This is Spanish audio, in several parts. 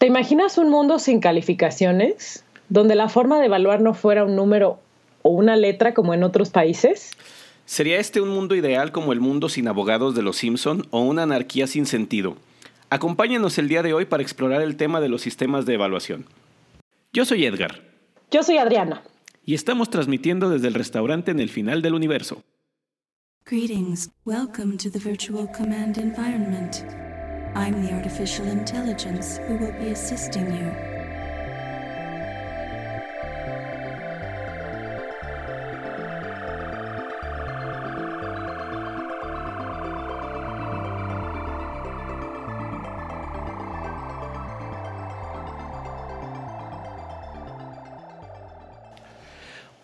¿Te imaginas un mundo sin calificaciones, donde la forma de evaluar no fuera un número o una letra como en otros países? ¿Sería este un mundo ideal como el mundo sin abogados de los Simpson o una anarquía sin sentido? Acompáñanos el día de hoy para explorar el tema de los sistemas de evaluación. Yo soy Edgar. Yo soy Adriana. Y estamos transmitiendo desde el restaurante en el final del universo. Greetings. Welcome to the virtual command environment. I'm the artificial intelligence who will be assisting you.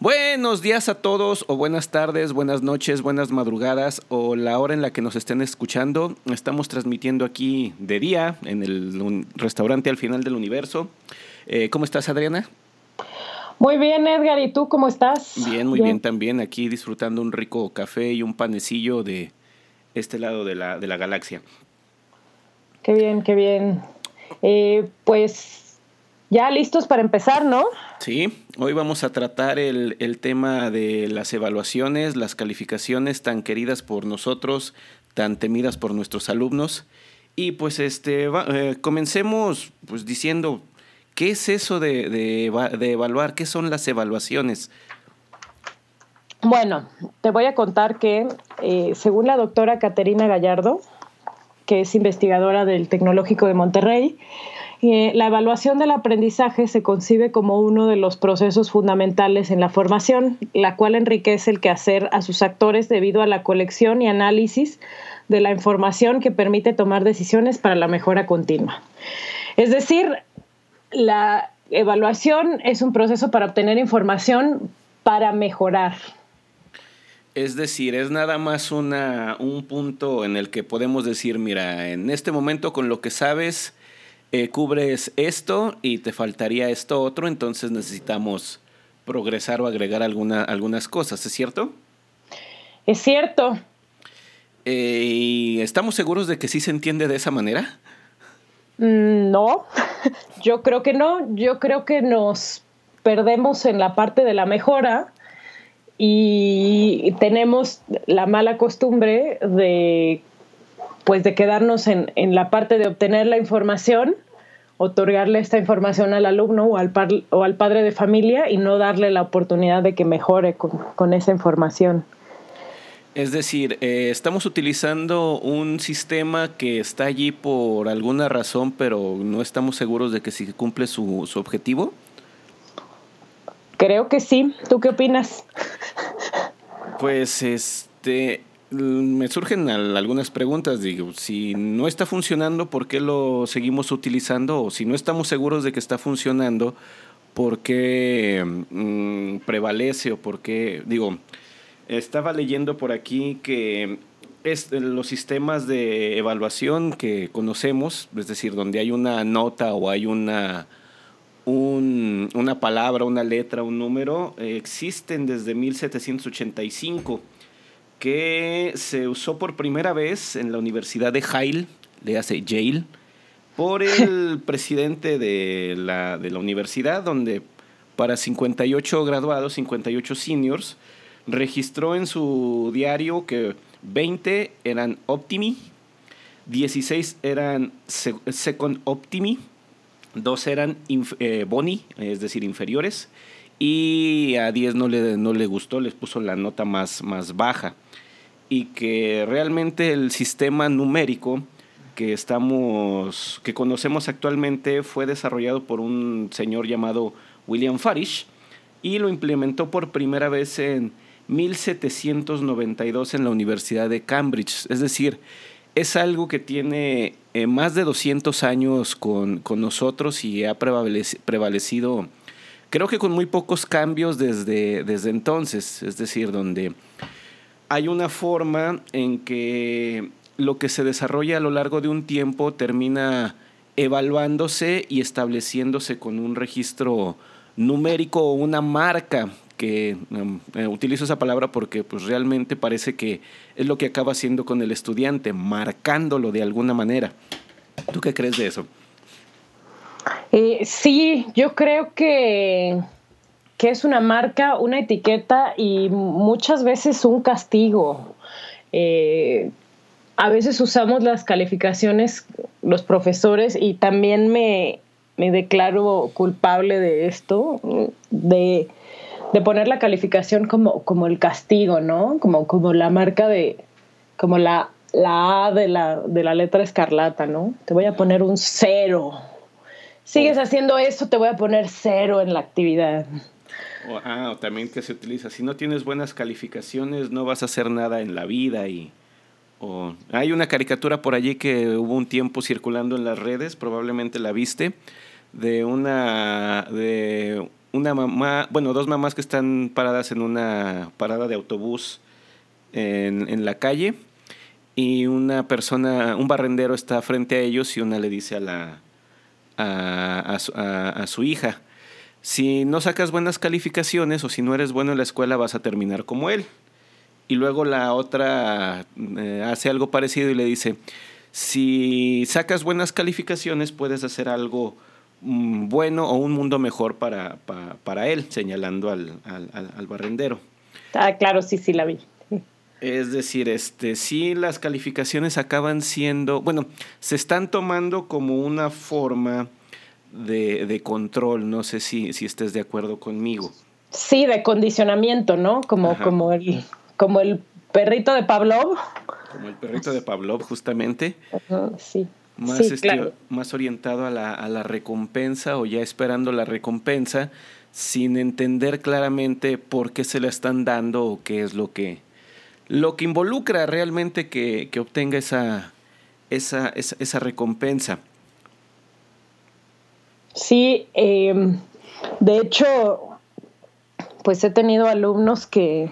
Buenos días a todos, o buenas tardes, buenas noches, buenas madrugadas, o la hora en la que nos estén escuchando. Estamos transmitiendo aquí de día en el restaurante al final del universo. Eh, ¿Cómo estás, Adriana? Muy bien, Edgar. ¿Y tú cómo estás? Bien, muy bien. también. Aquí disfrutando un rico café y un panecillo de este lado de la, de la galaxia. Qué bien, qué bien. Eh, pues ya listos para empezar, ¿no? Sí, hoy vamos a tratar el, el tema de las evaluaciones, las calificaciones tan queridas por nosotros, tan temidas por nuestros alumnos. Y pues este, va- eh, comencemos pues diciendo, ¿qué es eso de, de eva- de evaluar? ¿Qué son las evaluaciones? Bueno, te voy a contar que eh, según la doctora Caterina Gallardo, que es investigadora del Tecnológico de Monterrey, eh, la evaluación del aprendizaje se concibe como uno de los procesos fundamentales en la formación, la cual enriquece el quehacer a sus actores debido a la colección y análisis de la información que permite tomar decisiones para la mejora continua. Es decir, la evaluación es un proceso para obtener información para mejorar. Es decir, es nada más una, un punto en el que podemos decir, mira, en este momento con lo que sabes, eh, cubres esto y te faltaría esto otro, entonces necesitamos progresar o agregar alguna, algunas cosas, ¿es cierto? Es cierto. Eh, ¿Y estamos seguros de que sí se entiende de esa manera? Mm, No, yo creo que no. Yo creo que nos perdemos en la parte de la mejora y tenemos la mala costumbre de pues de quedarnos en, en la parte de obtener la información, otorgarle esta información al alumno o al, par- o al padre de familia y no darle la oportunidad de que mejore con, con esa información. Es decir, eh, estamos utilizando un sistema que está allí por alguna razón, pero no estamos seguros de que sí cumple su, su objetivo. Creo que sí. ¿Tú qué opinas? Pues este me surgen al- algunas preguntas, digo, si no está funcionando, ¿por qué lo seguimos utilizando? O si no estamos seguros de que está funcionando, ¿por qué mm, prevalece o por qué, digo, estaba leyendo por aquí que los sistemas de evaluación que conocemos, es decir, donde hay una nota o hay una un- una palabra, una letra, un número, existen desde 1785, que se usó por primera vez en la Universidad de Yale, le hace Yale, por el presidente de la, de la universidad, donde para 58 graduados, 58 seniors, registró en su diario que 20 eran optimi, 16 eran se- second optimi, dos eran inf- eh, boni, es decir, inferiores, y a 10 no le, no le gustó, les puso la nota más, más baja. Y que realmente el sistema numérico que estamos, que conocemos actualmente fue desarrollado por un señor llamado William Farish y lo implementó por primera vez en 1792 en la Universidad de Cambridge. Es decir, es algo que tiene eh, más de 200 años con, con nosotros y ha prevalec- prevalecido, creo que con muy pocos cambios desde, desde entonces. Es decir, donde hay una forma en que lo que se desarrolla a lo largo de un tiempo termina evaluándose y estableciéndose con un registro numérico o una marca que um, eh, utilizo esa palabra porque pues realmente parece que es lo que acaba haciendo con el estudiante, marcándolo de alguna manera. ¿Tú qué crees de eso? Eh, sí, yo creo que, que es una marca, una etiqueta y muchas veces un castigo. Eh, a veces usamos las calificaciones, los profesores, y también me, me declaro culpable de esto, de, de, poner la calificación como, como el castigo, ¿no? Como, como la marca de, como la, la A de la, de la letra escarlata, ¿no? Te voy a poner un cero. Sigues haciendo eso, te voy a poner cero en la actividad. O, ah, o también que se utiliza, si no tienes buenas calificaciones, no vas a hacer nada en la vida y... O, hay una caricatura por allí que hubo un tiempo circulando en las redes, probablemente la viste, de una, de una mamá, bueno, dos mamás que están paradas en una parada de autobús en, en la calle y una persona, un barrendero está frente a ellos y una le dice a la a, su, hija, si no sacas buenas calificaciones o si no eres bueno en la escuela vas a terminar como él. Y luego la otra eh, hace algo parecido y le dice, si sacas buenas calificaciones puedes hacer algo Mm, bueno o un mundo mejor para, para, él, señalando al, al, al, barrendero. Ah, claro, sí, sí, la vi. Es decir, este, sí las calificaciones acaban siendo, bueno, se están tomando como una forma de, de control, no sé si, si estés de acuerdo conmigo. Sí, de condicionamiento, ¿no? Como, como, el, como el perrito de Pavlov. Como el perrito de Pavlov, justamente. sí más, este, más orientado a la, a la recompensa o ya esperando la recompensa sin entender claramente por qué se la están dando o qué es lo que, lo que involucra realmente que, que obtenga esa, esa, esa, recompensa. Sí, eh, de hecho, pues he tenido alumnos que,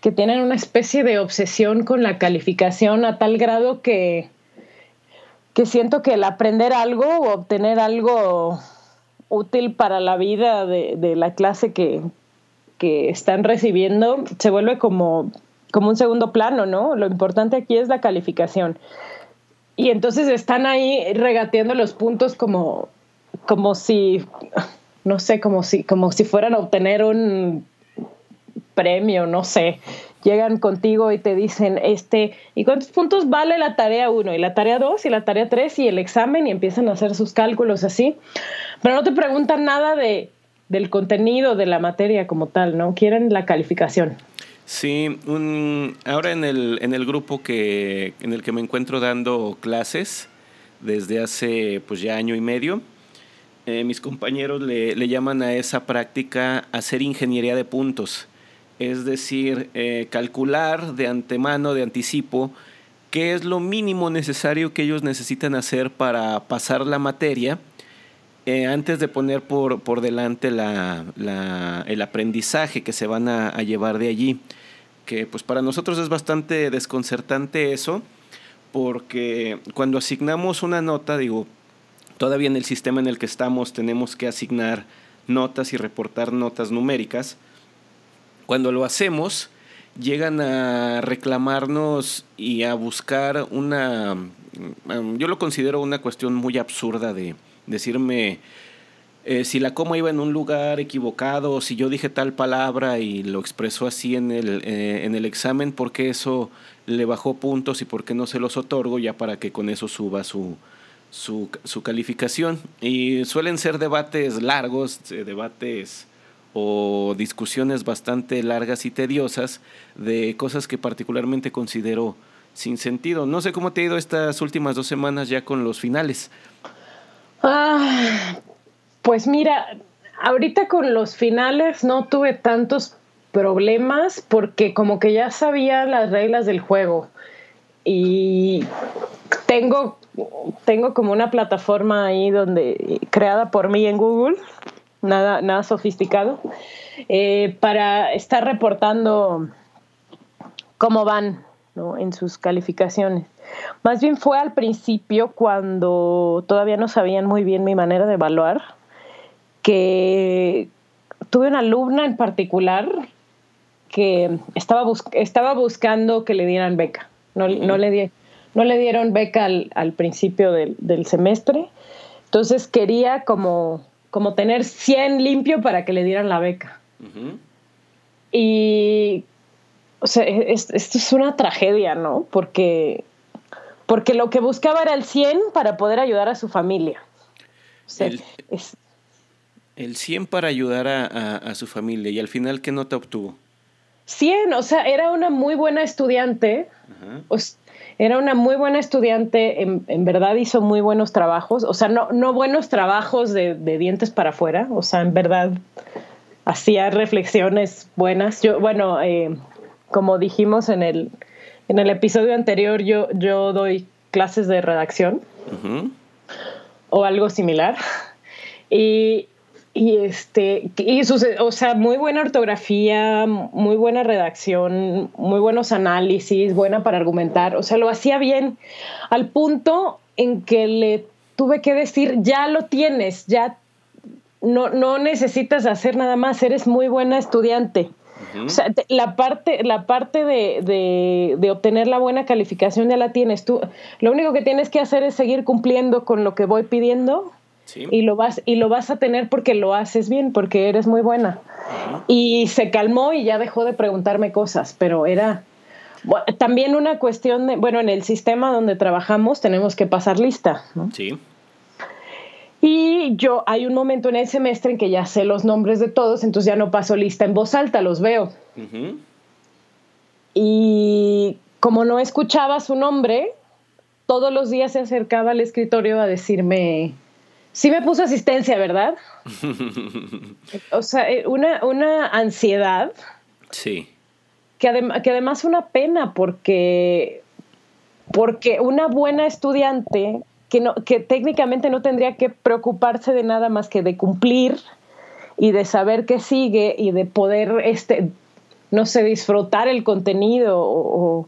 que tienen una especie de obsesión con la calificación a tal grado que, que siento que el aprender algo o obtener algo útil para la vida de, la clase que, están recibiendo se vuelve como, como un segundo plano, ¿no? Lo importante aquí es la calificación. Y entonces están ahí regateando los puntos como, como si, no sé, como si, como si fueran a obtener un premio, no sé llegan contigo y te dicen, este, ¿y cuántos puntos vale la tarea 1 y la tarea 2 y la tarea 3 y el examen y empiezan a hacer sus cálculos así? Pero no te preguntan nada de, del contenido de la materia como tal, ¿no? Quieren la calificación. Sí, un, ahora en el, en el grupo que, en el que me encuentro dando clases desde hace pues ya año y medio, eh, mis compañeros le, le llaman a esa práctica hacer ingeniería de puntos es decir, eh, calcular de antemano, de anticipo, qué es lo mínimo necesario que ellos necesitan hacer para pasar la materia eh, antes de poner por, por delante la, la, el aprendizaje que se van a, a, llevar de allí. Que pues para nosotros es bastante desconcertante eso, porque cuando asignamos una nota, digo, todavía en el sistema en el que estamos tenemos que asignar notas y reportar notas numéricas, cuando lo hacemos, llegan a reclamarnos y a buscar una, mm, yo lo considero una cuestión muy absurda de decirme eh, si la coma iba en un lugar equivocado, si yo dije tal palabra y lo expresó así en el, eh, en el examen, ¿por qué eso le bajó puntos y por qué no se los otorgo ya para que con eso suba su, su, su calificación? Y suelen ser debates largos, eh, debates o discusiones bastante largas y tediosas de cosas que particularmente considero sin sentido. No sé cómo te ha ido estas últimas dos semanas ya con los finales. Ah, pues mira, ahorita con los finales no tuve tantos problemas porque como que ya sabía las reglas del juego y tengo, tengo como una plataforma ahí donde creada por mí en Google nada, nada sofisticado, eh, para estar reportando cómo van en sus calificaciones. Más bien fue al principio cuando todavía no sabían muy bien mi manera de evaluar, que tuve una alumna en particular que estaba, estaba buscando que le dieran beca. No, no, le, di no le dieron beca al, al principio del, del semestre Entonces quería como, como tener 100 limpio para que le dieran la beca. Y, o sea, esto es una tragedia, ¿no? Porque, porque lo que buscaba era el 100 para poder ayudar a su familia. el, el 100 para ayudar a, su familia y al final, ¿qué nota obtuvo? 100, o sea, era una muy buena estudiante. era una muy buena estudiante, en, verdad hizo muy buenos trabajos, o sea, no, no buenos trabajos de, de dientes para afuera, o sea, en verdad hacía reflexiones buenas. Yo, bueno, eh, como dijimos en el, en el episodio anterior, yo, yo doy clases de redacción o algo similar. Y, y este, y o sea, muy buena ortografía, muy buena redacción, muy buenos análisis, buena para argumentar. O sea, lo hacía bien al punto en que le tuve que decir, ya lo tienes, ya no, no necesitas hacer nada más, eres muy buena estudiante. O sea, la parte, la parte de, de, obtener la buena calificación ya la tienes tú. Lo único que tienes que hacer es seguir cumpliendo con lo que voy pidiendo y, lo vas, y lo vas a tener porque lo haces bien, porque eres muy buena. Y se calmó y ya dejó de preguntarme cosas, pero era también una cuestión de, bueno, en el sistema donde trabajamos tenemos que pasar lista. ¿no? Sí. Y yo, hay un momento en el semestre en que ya sé los nombres de todos, entonces ya no paso lista en voz alta, los veo. Y como no escuchaba su nombre, todos los días se acercaba al escritorio a decirme, sí me puso asistencia, ¿verdad? o sea, eh, una, una ansiedad. Sí. Que, que además una pena porque, porque una buena estudiante que, no, que técnicamente no tendría que preocuparse de nada más que de cumplir y de saber qué sigue y de poder, este, no sé, disfrutar el contenido o,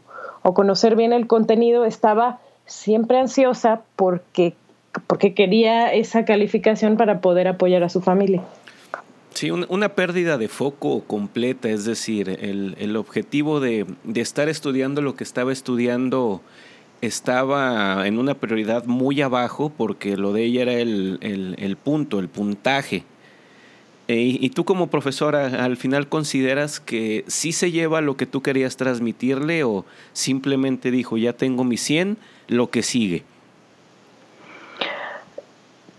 conocer bien el contenido, estaba siempre ansiosa porque, porque quería esa calificación para poder apoyar a su familia. Sí, una pérdida de foco completa, es decir, el, el objetivo de, de, estar estudiando lo que estaba estudiando estaba en una prioridad muy abajo porque lo de ella era el, punto, el puntaje. E, y tú como profesora, al final consideras que sí se lleva lo que tú querías transmitirle o simplemente dijo, ya tengo mi 100, lo que sigue.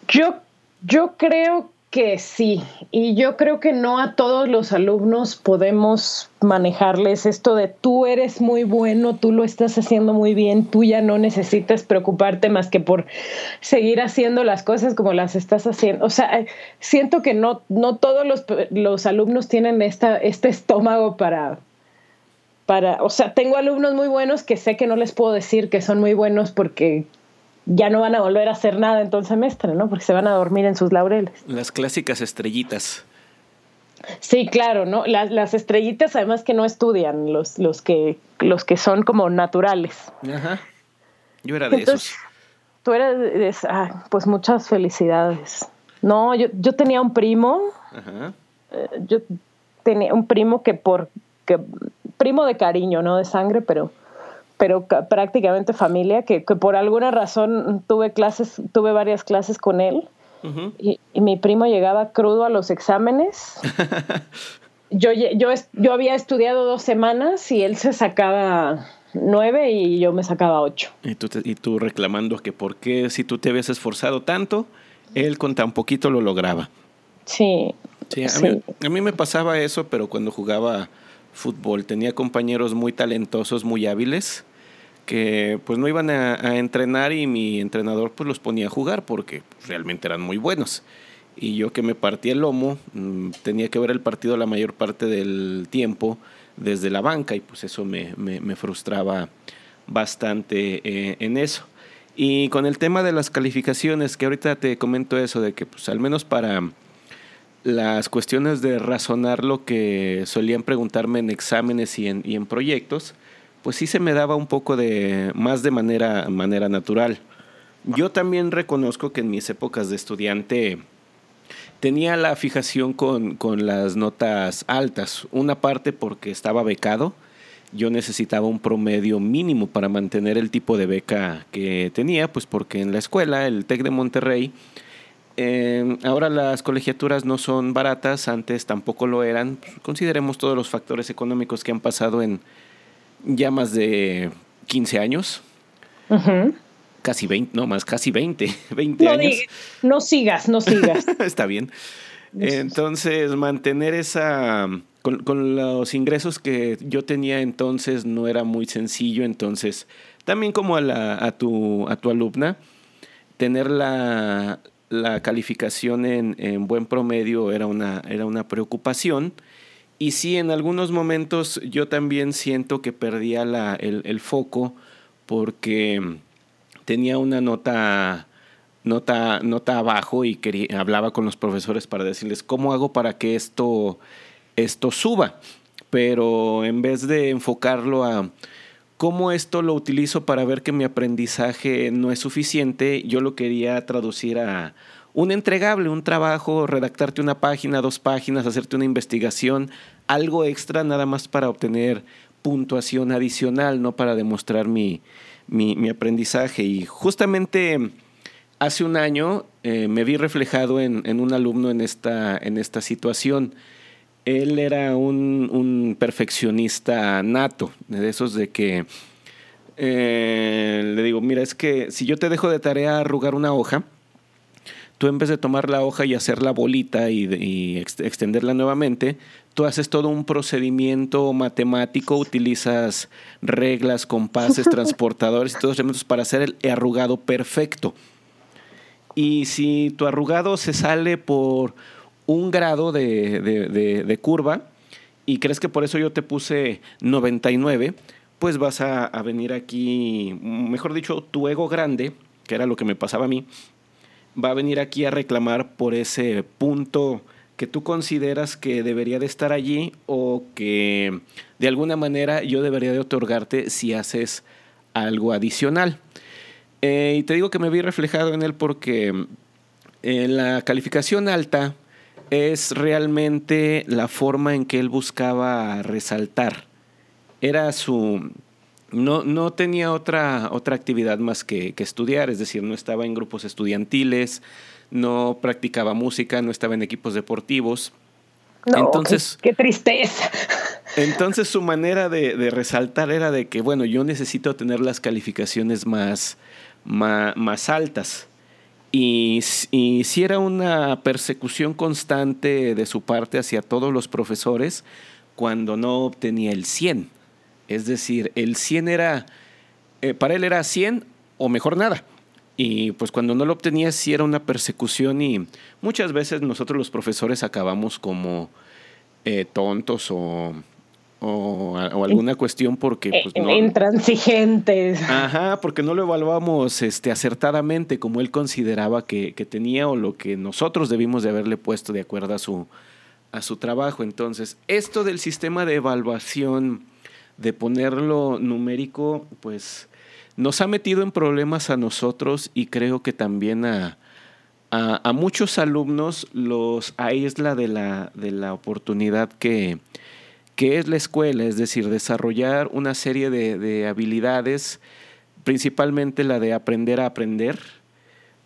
Yo, yo creo que sí, y yo creo que no a todos los alumnos podemos manejarles esto de tú eres muy bueno, tú lo estás haciendo muy bien, tú ya no necesitas preocuparte más que por seguir haciendo las cosas como las estás haciendo. O sea, siento que no, no todos los, los alumnos tienen esta, este estómago para, para, o sea, tengo alumnos muy buenos que sé que no les puedo decir que son muy buenos porque ya no van a volver a hacer nada en todo el semestre, ¿no? Porque se van a dormir en sus laureles. Las clásicas estrellitas. Sí, claro, ¿no? Las, las estrellitas además que no estudian, los, los, que, los que son como naturales. Ajá. Yo era de esos. Tú eras de, ah, pues muchas felicidades. No, yo, yo tenía un primo. Ajá. Eh, yo tenía un primo que por que, primo de cariño, no de sangre, pero pero prácticamente familia, que, por alguna razón tuve clases, tuve varias clases con él. y, mi primo llegaba crudo a los exámenes. yo, yo, yo había estudiado dos semanas y él se sacaba nueve y yo me sacaba ocho. Y tú, y tú reclamando que por qué si tú te habías esforzado tanto, él con tan poquito lo lograba. Sí. Sí, a, Mí, a mí me pasaba eso, pero cuando jugaba fútbol. Tenía compañeros muy talentosos, muy hábiles, que pues no iban a, entrenar y mi entrenador pues los ponía a jugar porque realmente eran muy buenos. Y yo que me partía el lomo, mm, tenía que ver el partido la mayor parte del tiempo desde la banca y pues eso me, frustraba bastante eh, en eso. Y con el tema de las calificaciones, que ahorita te comento eso, de que pues al menos para las cuestiones de razonar lo que solían preguntarme en exámenes y en, y en proyectos, pues sí se me daba un poco de más de manera, manera natural. Yo también reconozco que en mis épocas de estudiante tenía la fijación con, con las notas altas, una parte porque estaba becado, yo necesitaba un promedio mínimo para mantener el tipo de beca que tenía, pues porque en la escuela, el TEC de Monterrey, Eh, ahora las colegiaturas no son baratas, antes tampoco lo eran. Consideremos todos los factores económicos que han pasado en ya más de 15 años. Casi 20, no más, casi 20, 20 años. no sigas, no sigas. Está bien. Entonces, mantener esa... Con, con, los ingresos que yo tenía entonces no era muy sencillo, entonces también como a, la, a, tu, a tu alumna, tener la, la calificación en, en, buen promedio era una, era una preocupación. Y sí, en algunos momentos yo también siento que perdía el, foco porque tenía una nota nota, nota abajo y hablaba con los profesores para decirles cómo hago para que esto, esto suba. Pero en vez de enfocarlo a cómo esto lo utilizo para ver que mi aprendizaje no es suficiente, yo lo quería traducir a un entregable, un trabajo, redactarte una página, dos páginas, hacerte una investigación, algo extra nada más para obtener puntuación adicional, no para demostrar mi, mi, aprendizaje. Y justamente hace un año eh, me vi reflejado en, un alumno en esta, en esta situación. Él era un, un perfeccionista nato, de esos de que eh, le digo, mira, es que si yo te dejo de tarea arrugar una hoja, tú en vez de tomar la hoja y hacer la bolita y, y ex extenderla nuevamente, tú haces todo un procedimiento matemático, utilizas reglas, compases, transportadores y todos los elementos para hacer el arrugado perfecto. Y si tu arrugado se sale por un grado de, de, de, de, curva y crees que por eso yo te puse 99, pues vas a, a, venir aquí, mejor dicho, tu ego grande, que era lo que me pasaba a mí, va a venir aquí a reclamar por ese punto que tú consideras que debería de estar allí o que de alguna manera yo debería de otorgarte si haces algo adicional. Eh, y te digo que me vi reflejado en él porque eh, la calificación alta es realmente la forma en que él buscaba resaltar. Era su... No, no tenía otra, otra actividad más que, que estudiar, es decir, no estaba en grupos estudiantiles, no practicaba música, no estaba en equipos deportivos. No, entonces, qué, qué tristeza. Entonces su manera de, de, resaltar era de que, bueno, yo necesito tener las calificaciones más, más, más altas. Y, y si era una persecución constante de su parte hacia todos los profesores cuando no obtenía el 100. Es decir, el 100 era, eh, para él era 100 o mejor nada. Y pues cuando no lo obtenía sí era una persecución y muchas veces nosotros los profesores acabamos como eh, tontos o o, o alguna cuestión porque pues, no, intransigentes. Ajá, porque no lo evaluamos este, acertadamente como él consideraba que, que, tenía o lo que nosotros debimos de haberle puesto de acuerdo a su, a su trabajo. Entonces, esto del sistema de evaluación, de ponerlo numérico, pues nos ha metido en problemas a nosotros y creo que también a, a, muchos alumnos los aísla de la, de la oportunidad que ¿Qué es la escuela? Es decir, desarrollar una serie de, de habilidades, principalmente la de aprender a aprender,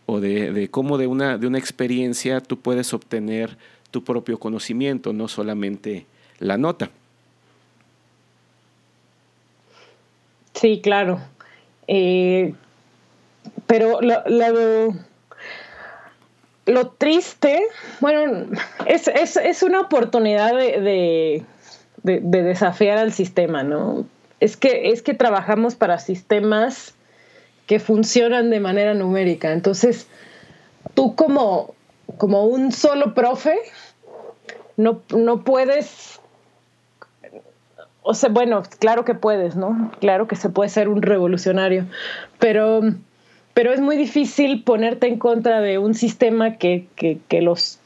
o de, de, cómo de una, de una experiencia tú puedes obtener tu propio conocimiento, no solamente la nota. Sí, claro. Eh, pero lo, lo, triste, bueno, es, es, es una oportunidad de, de de, de, desafiar al sistema, ¿no? Es que, es que trabajamos para sistemas que funcionan de manera numérica. Entonces, tú como, como un solo profe, no, no puedes o sea, bueno, claro que puedes, ¿no? Claro que se puede ser un revolucionario, pero, pero es muy difícil ponerte en contra de un sistema que, que, que los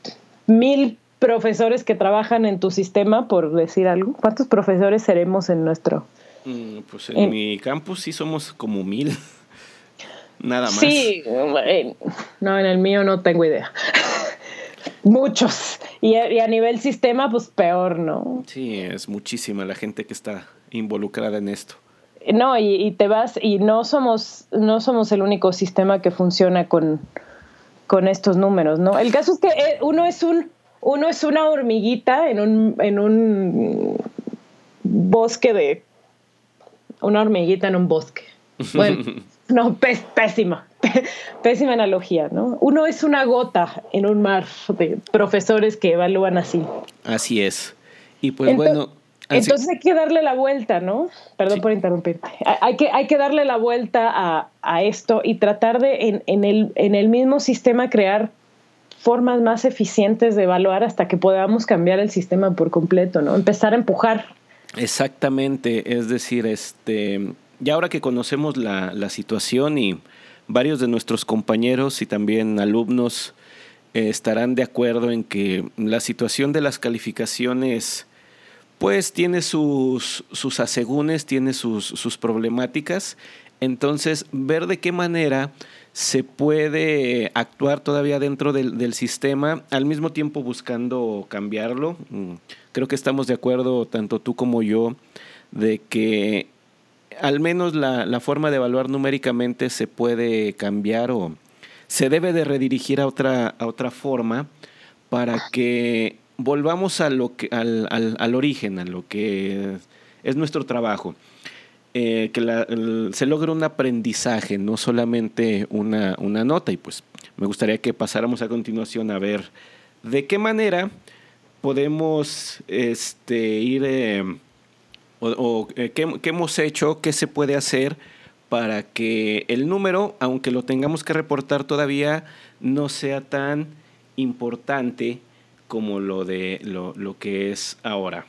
mil profesores que trabajan en tu sistema, por decir algo? ¿Cuántos profesores seremos en nuestro? Mm, pues en, en, mi campus sí somos como mil. Nada más. Sí, no, en el mío no tengo idea. Muchos. Y a, y a, nivel sistema, pues peor, ¿no? Sí, es muchísima la gente que está involucrada en esto. No, y, y te vas, y no somos, no somos el único sistema que funciona con, con estos números, ¿no? El caso es que eh, uno es un uno es una hormiguita en un, en un bosque de una hormiguita en un bosque. Bueno, no, pésima, pésima analogía, ¿no? Uno es una gota en un mar de profesores que evalúan así. Así es. Y pues bueno. Entonces hay que darle la vuelta, ¿no? Perdón por interrumpirte. Hay que, hay que darle la vuelta a, a esto y tratar de en, en, el, en el mismo sistema crear formas más eficientes de evaluar hasta que podamos cambiar el sistema por completo, ¿no? Empezar a empujar. Exactamente, es decir, este, ya ahora que conocemos la, la situación y varios de nuestros compañeros y también alumnos eh, estarán de acuerdo en que la situación de las calificaciones pues tiene sus, sus asegúnes, tiene sus, sus problemáticas, entonces ver de qué manera se puede actuar todavía dentro del, sistema, al mismo tiempo buscando cambiarlo. Mm, creo que estamos de acuerdo, tanto tú como yo, de que al menos la, forma de evaluar numéricamente se puede cambiar o se debe de redirigir a otra, a otra forma para que volvamos a lo que, al, al origen, a lo que es nuestro trabajo. Eh, que se logre un aprendizaje, no solamente una, nota. Y pues me gustaría que pasáramos a continuación a ver de qué manera podemos este, ir eh, o, eh, qué, qué, hemos hecho, qué se puede hacer para que el número, aunque lo tengamos que reportar todavía, no sea tan importante como lo de lo, lo que es ahora.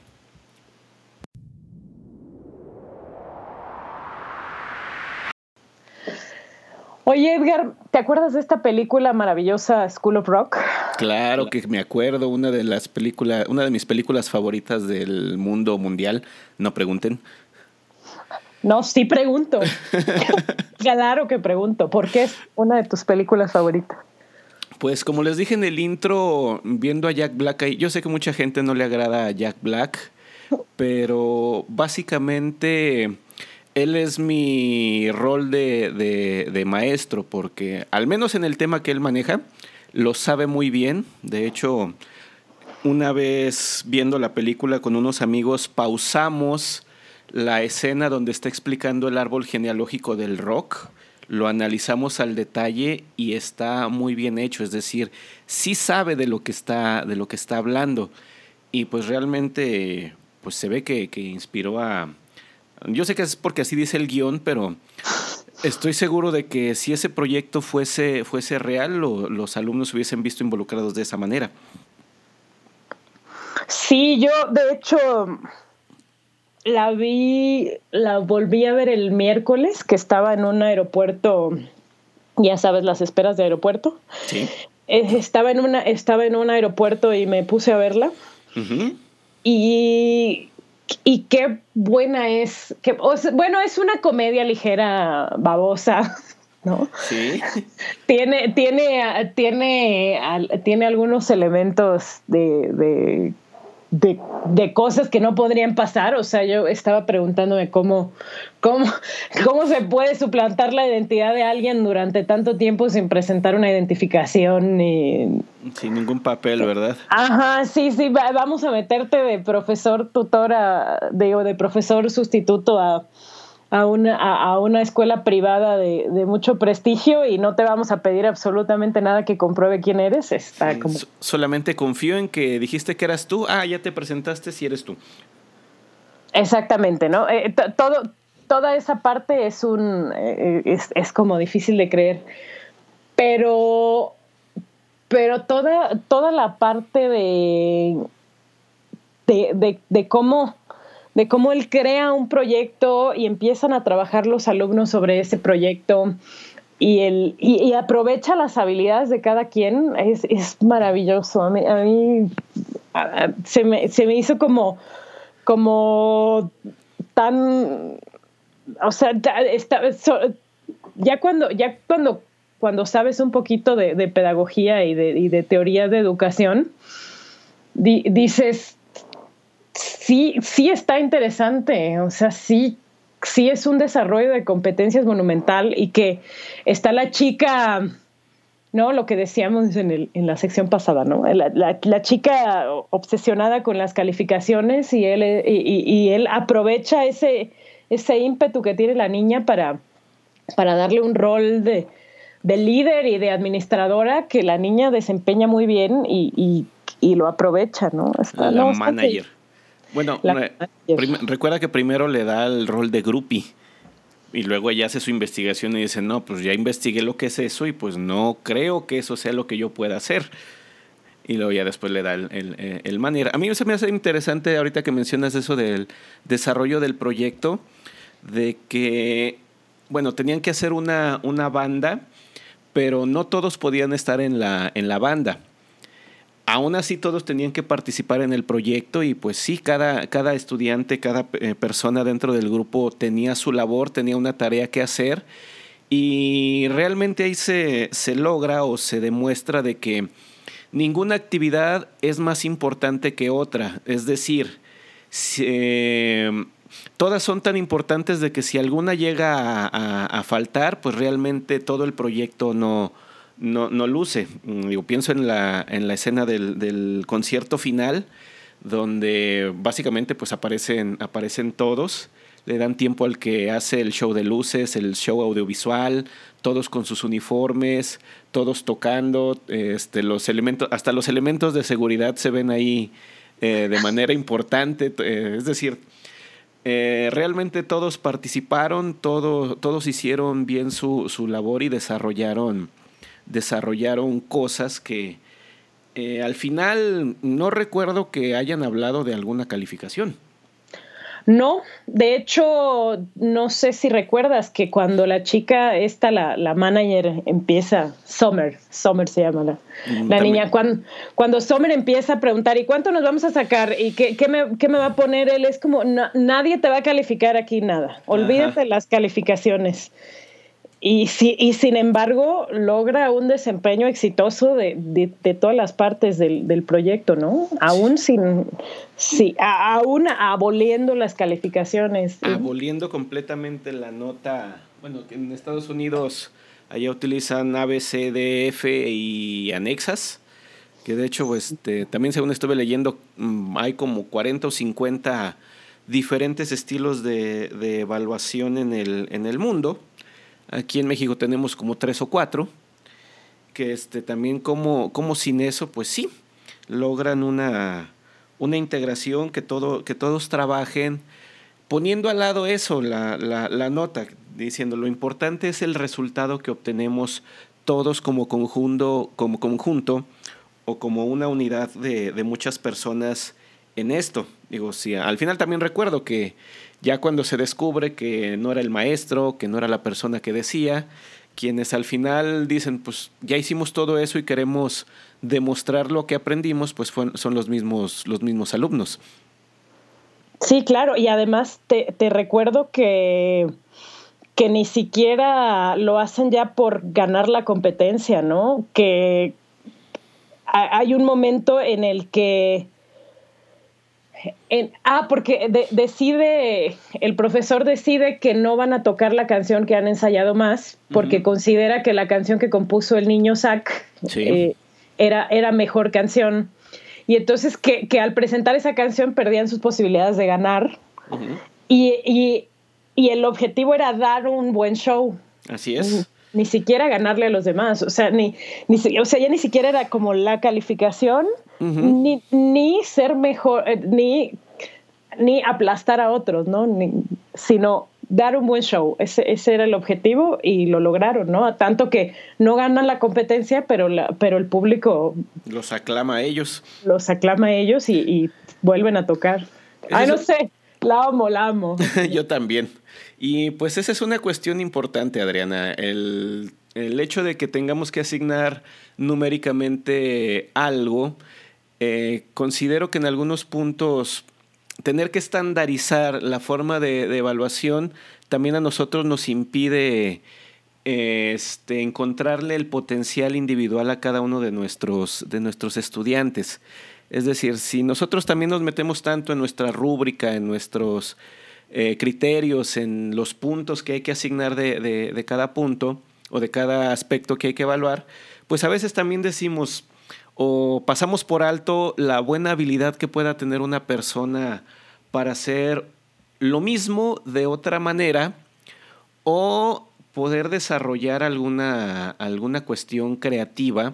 Oye, Edgar, ¿te acuerdas de esta película maravillosa School of Rock? Claro que me acuerdo, una de las películas, una de mis películas favoritas del mundo mundial. No pregunten. No, sí pregunto. claro que pregunto. ¿Por qué es una de tus películas favoritas? Pues como les dije en el intro, viendo a Jack Black ahí, yo sé que mucha gente no le agrada a Jack Black, pero básicamente él es mi rol de, maestro, porque al menos en el tema que él maneja, lo sabe muy bien. De hecho, una vez viendo la película con unos amigos, pausamos la escena donde está explicando el árbol genealógico del rock. Lo analizamos al detalle y está muy bien hecho, es decir, sí sabe de lo que está, de lo que está hablando. Y pues realmente pues se ve que inspiró a, yo sé que es porque así dice el guion, pero estoy seguro de que si ese proyecto fuese, fuese real, los alumnos hubiesen visto involucrados de esa manera. Sí, yo de hecho la vi, la volví a ver el miércoles, que estaba en un aeropuerto, ya sabes, las esperas de aeropuerto. Sí. Eh, estaba en, una, estaba en un aeropuerto y me puse a verla. Y y qué buena es, que, bueno, es una comedia ligera, babosa, ¿no? Sí. tiene, tiene, tiene, tiene algunos elementos de de, cosas que no podrían pasar. O sea, yo estaba preguntándome cómo, cómo, cómo se puede suplantar la identidad de alguien durante tanto tiempo sin presentar una identificación. Y... Sin ningún papel, ¿verdad? Ajá, sí, sí, vamos a meterte de profesor tutor a, digo, de profesor sustituto a a una, a, una escuela privada de, mucho prestigio y no te vamos a pedir absolutamente nada que compruebe quién eres. Está como... solamente confío en que dijiste que eras tú. Ah, ya te presentaste si eres tú. Exactamente, ¿no? Eh, todo, toda esa parte es un eh, es, es, como difícil de creer. Pero, pero toda, toda la parte de, de, de, de cómo de cómo él crea un proyecto y empiezan a trabajar los alumnos sobre ese proyecto y, y, aprovecha las habilidades de cada quien, es, es maravilloso. A mí, a mí se, me, se, me, hizo como, como tan, o sea, ya cuando, ya cuando, cuando sabes un poquito de, de pedagogía y de, y de, teoría de educación, dices, sí, sí está interesante, o sea, sí, sí es un desarrollo de competencias monumental y que está la chica, ¿no? Lo que decíamos en, el, en la sección pasada, ¿no? La, la, chica obsesionada con las calificaciones y él, y, él aprovecha ese, ese ímpetu que tiene la niña para, para darle un rol de, de líder y de administradora que la niña desempeña muy bien y, lo aprovecha, ¿no? la manager. Bueno, recuerda que primero le da el rol de groupie y luego ella hace su investigación y dice, no, pues ya investigué lo que es eso y pues no creo que eso sea lo que yo pueda hacer. Y luego ya después le da el, el, eh, el manager. A mí se me hace interesante ahorita que mencionas eso del desarrollo del proyecto, de que, bueno, tenían que hacer una, una banda, pero no todos podían estar en la, en la banda aún así todos tenían que participar en el proyecto y pues sí, cada, cada estudiante, cada eh, persona dentro del grupo tenía su labor, tenía una tarea que hacer y realmente ahí se, se logra o se demuestra de que ninguna actividad es más importante que otra. Es decir, eh, todas son tan importantes de que si alguna llega a faltar, pues realmente todo el proyecto no, no, no luce. Mm, digo, pienso en la, en la escena del, del, concierto final, donde básicamente pues aparecen, aparecen todos, le dan tiempo al que hace el show de luces, el show audiovisual, todos con sus uniformes, todos tocando, este, los elementos, hasta los elementos de seguridad se ven ahí eh, de manera importante, eh, es decir, eh, realmente todos participaron, todo, todos hicieron bien su, su labor y desarrollaron desarrollaron cosas que eh, al final no recuerdo que hayan hablado de alguna calificación. No, de hecho, no sé si recuerdas que cuando la chica, esta, la, la manager, empieza, Summer, Summer se llama la, mm, la niña, cuando, cuando Summer empieza a preguntar, ¿y cuánto nos vamos a sacar? ¿Y qué, qué, me, qué me, va a poner? Él es como, nadie te va a calificar aquí nada, olvídate las calificaciones. Y, si, y sin embargo logra un desempeño exitoso de, de, todas las partes del, del, proyecto, ¿no? Aún sin, sí, aún aboliendo las calificaciones. Aboliendo completamente la nota, bueno, en Estados Unidos allá utilizan A, B, C, D, F y anexas, que de hecho este, también según estuve leyendo mm, hay como 40 o 50 diferentes estilos de, de evaluación en el, en el mundo Aquí en México tenemos como tres o cuatro, que este, también como, como sin eso, pues sí, logran una, una integración, que, todo, que todos trabajen, poniendo al lado eso, la, la, nota, diciendo lo importante es el resultado que obtenemos todos como conjunto, como conjunto o como una unidad de, de muchas personas en esto. Digo, sí, al final también recuerdo que ya cuando se descubre que no era el maestro, que no era la persona que decía, quienes al final dicen, pues ya hicimos todo eso y queremos demostrar lo que aprendimos, pues son los mismos, los mismos alumnos. Sí, claro, y además te, recuerdo que, que ni siquiera lo hacen ya por ganar la competencia, ¿no? Que hay un momento en el que ah, porque decide, el profesor decide que no van a tocar la canción que han ensayado más, porque considera que la canción que compuso el niño Zach eh, era, era mejor canción. Y entonces que, al presentar esa canción perdían sus posibilidades de ganar. y, el objetivo era dar un buen show. Así es. Ni, siquiera ganarle a los demás. O sea, ni, ni, o sea, ya ni siquiera era como la calificación, ni, ni, ser mejor, eh, ni, ni aplastar a otros, ¿no? sino dar un buen show. Ese, ese, era el objetivo y lo lograron, ¿no? Tanto que no ganan la competencia, pero, la, pero el público... Los aclama a ellos. Los aclama a ellos y, vuelven a tocar. Ay, no sé, la amo, la amo. Yo también. Y pues esa es una cuestión importante, Adriana. El, el hecho de que tengamos que asignar numéricamente algo eh, considero que en algunos puntos tener que estandarizar la forma de, evaluación también a nosotros nos impide este, encontrarle el potencial individual a cada uno de nuestros, de nuestros estudiantes. Es decir, si nosotros también nos metemos tanto en nuestra rúbrica, en nuestros eh, criterios, en los puntos que hay que asignar de, de cada punto o de cada aspecto que hay que evaluar, pues a veces también decimos o pasamos por alto la buena habilidad que pueda tener una persona para hacer lo mismo de otra manera o poder desarrollar alguna, alguna cuestión creativa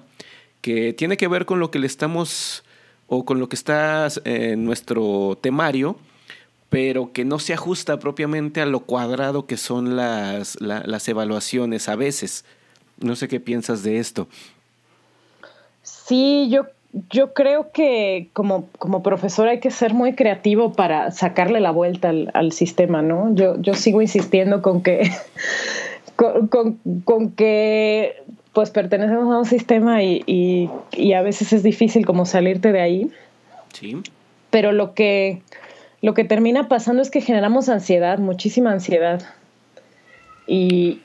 que tiene que ver con lo que le estamos o con lo que está en nuestro temario, pero que no se ajusta propiamente a lo cuadrado que son las, las evaluaciones a veces. No sé qué piensas de esto. Sí, yo, yo creo que como, como profesor hay que ser muy creativo para sacarle la vuelta al, al sistema, ¿no? Yo, yo sigo insistiendo con que con, que pues pertenecemos a un sistema y, a veces es difícil como salirte de ahí. Sí. Pero lo que, lo que termina pasando es que generamos ansiedad, muchísima ansiedad. Y,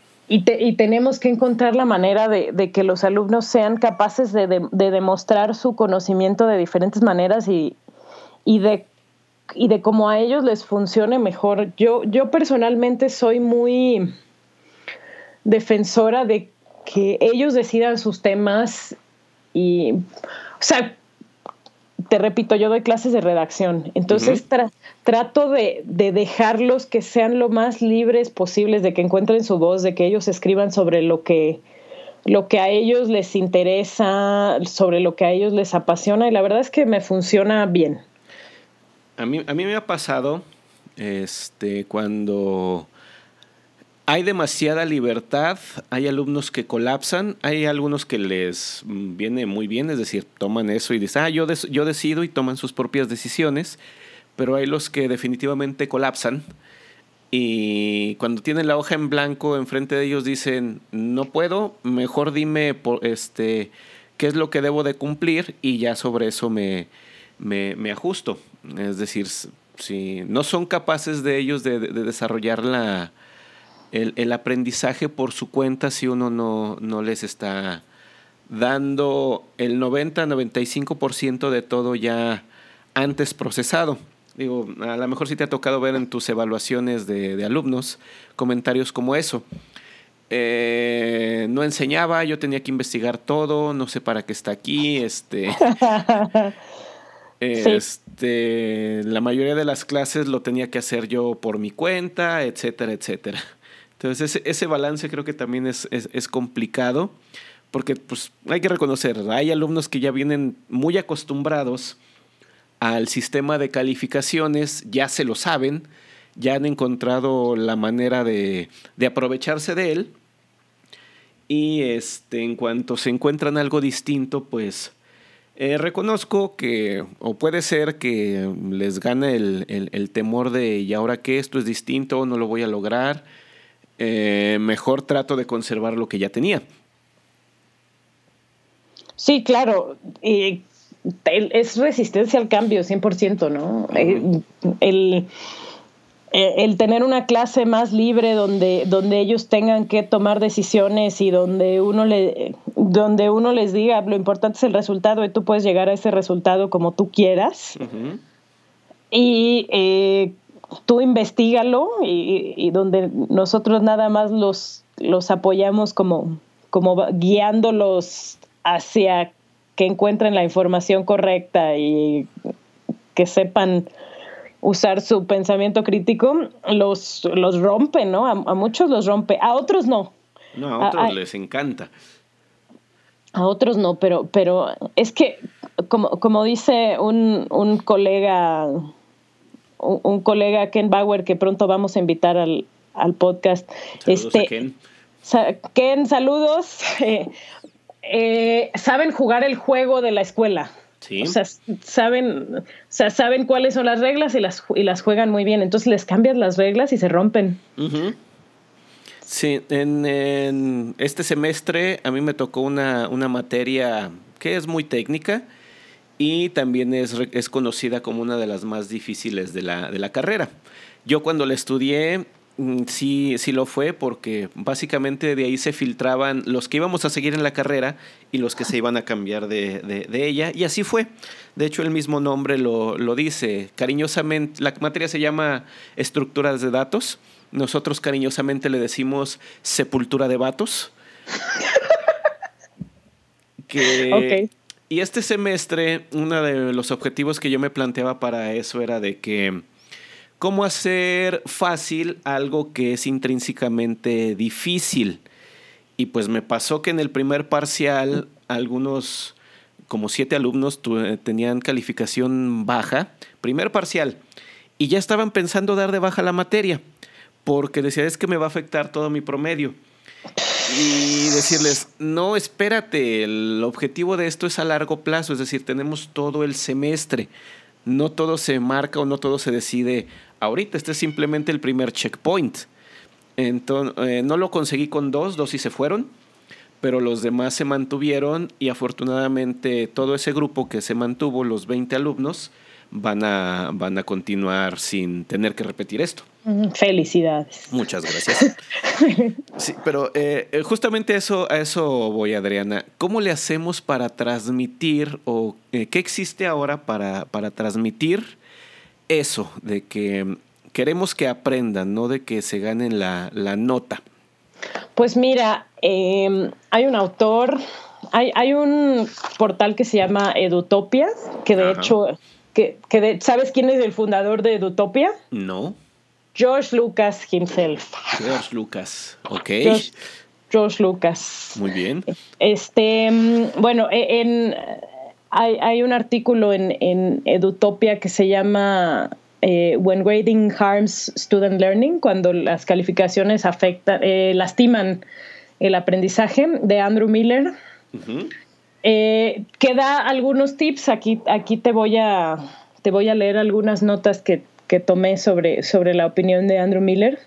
tenemos que encontrar la manera de, que los alumnos sean capaces de, demostrar su conocimiento de diferentes maneras y, de, y de cómo a ellos les funcione mejor. Yo, yo personalmente soy muy defensora de que ellos decidan sus temas y, o sea, te repito, yo doy clases de redacción, entonces trato de, dejarlos que sean lo más libres posibles, de que encuentren su voz, de que ellos escriban sobre lo que, lo que a ellos les interesa, sobre lo que a ellos les apasiona, y la verdad es que me funciona bien. A mí, a mí me ha pasado este, cuando hay demasiada libertad, hay alumnos que colapsan, hay algunos que les viene muy bien, es decir, toman eso y dicen, ah, yo, yo decido y toman sus propias decisiones, pero hay los que definitivamente colapsan y cuando tienen la hoja en blanco enfrente de ellos dicen, no puedo, mejor dime este, qué es lo que debo de cumplir y ya sobre eso me, me, ajusto. Es decir, si no son capaces de ellos de desarrollar la el, aprendizaje por su cuenta si uno no, no les está dando el 90-95% de todo ya antes procesado. Digo, a lo mejor sí te ha tocado ver en tus evaluaciones de, alumnos comentarios como eso. Eh, no enseñaba, yo tenía que investigar todo, no sé para qué está aquí, este, este, la mayoría de las clases lo tenía que hacer yo por mi cuenta, etcétera, etcétera. Entonces ese, balance creo que también es, complicado porque pues, hay que reconocer, hay alumnos que ya vienen muy acostumbrados al sistema de calificaciones, ya se lo saben, ya han encontrado la manera de, aprovecharse de él y este, en cuanto se encuentran algo distinto, pues eh, reconozco que, o puede ser que les gane el, el temor de, ¿y ahora qué? Esto es distinto, no lo voy a lograr eh, mejor trato de conservar lo que ya tenía. Sí, claro. Y es resistencia al cambio, 100%, ¿no? Eh, el, el, tener una clase más libre donde, donde ellos tengan que tomar decisiones y donde uno, le, donde uno les diga lo importante es el resultado y tú puedes llegar a ese resultado como tú quieras. Y eh, tú investigalo y, donde nosotros nada más los, los apoyamos como, como guiándolos hacia que encuentren la información correcta y que sepan usar su pensamiento crítico, los, los rompe, ¿no? A, muchos los rompe, a otros no. No, a otros les encanta. A otros no, pero, pero es que, como, como dice un, un colega un, colega, Ken Bauer, que pronto vamos a invitar al, podcast. Saludos este, Ken. Ken, saludos. Eh, saben jugar el juego de la escuela. Sí. O sea, saben, o sea, saben cuáles son las reglas y las, y las juegan muy bien. Entonces les cambias las reglas y se rompen. Sí, en, este semestre a mí me tocó una, una materia que es muy técnica y también es, es conocida como una de las más difíciles de la, de la carrera. Yo cuando la estudié mm, sí, sí lo fue porque básicamente de ahí se filtraban los que íbamos a seguir en la carrera y los que se iban a cambiar de, de, ella y así fue. De hecho el mismo nombre lo, lo, dice. Cariñosamente, la materia se llama estructuras de datos. Nosotros cariñosamente le decimos sepultura de vatos. Que, Y este semestre, uno de los objetivos que yo me planteaba para eso era de que cómo hacer fácil algo que es intrínsecamente difícil. Y pues me pasó que en el primer parcial algunos, como siete alumnos, tenían calificación baja, primer parcial, y ya estaban pensando dar de baja la materia, porque decía, es que me va a afectar todo mi promedio. Y decirles, no, espérate, el objetivo de esto es a largo plazo, es decir, tenemos todo el semestre, no todo se marca o no todo se decide ahorita, este es simplemente el primer checkpoint. Entonces, eh, no lo conseguí con dos, dos sí se fueron, pero los demás se mantuvieron y afortunadamente todo ese grupo que se mantuvo, los 20 alumnos, van a, van a continuar sin tener que repetir esto. Felicidades. Muchas gracias. Sí, pero eh, eh, justamente eso, a eso voy, Adriana. ¿Cómo le hacemos para transmitir o qué existe ahora para, para transmitir eso de que queremos que aprendan, no de que se ganen la, nota. Pues mira, em, hay un autor, hay, hay, un portal que se llama Edutopia, que de hecho, que, ¿sabes quién es el fundador de Edutopia? No. George Lucas himself. George Lucas, ok. George, Lucas. Muy bien. Este, em, bueno, e, en, hay, hay, un artículo en, en Edutopia que se llama eh, When Grading Harms Student Learning, cuando las calificaciones afectan, eh, lastiman el aprendizaje, de Andrew Miller, eh, que da algunos tips. Aquí, aquí te, voy a, te voy a leer algunas notas que, que tomé sobre, sobre la opinión de Andrew Miller.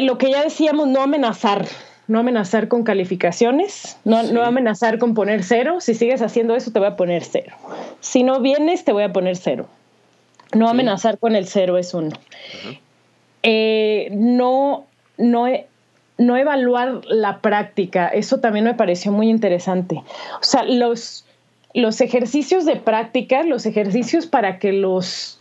lo que ya decíamos, no amenazar, no amenazar con calificaciones, no, no, amenazar con poner cero. Si sigues haciendo eso, te voy a poner cero. Si no vienes, te voy a poner cero. No amenazar con el cero es uno. Eh, no, no, no evaluar la práctica, eso también me pareció muy interesante. O sea, los, los ejercicios de práctica, los ejercicios para que los,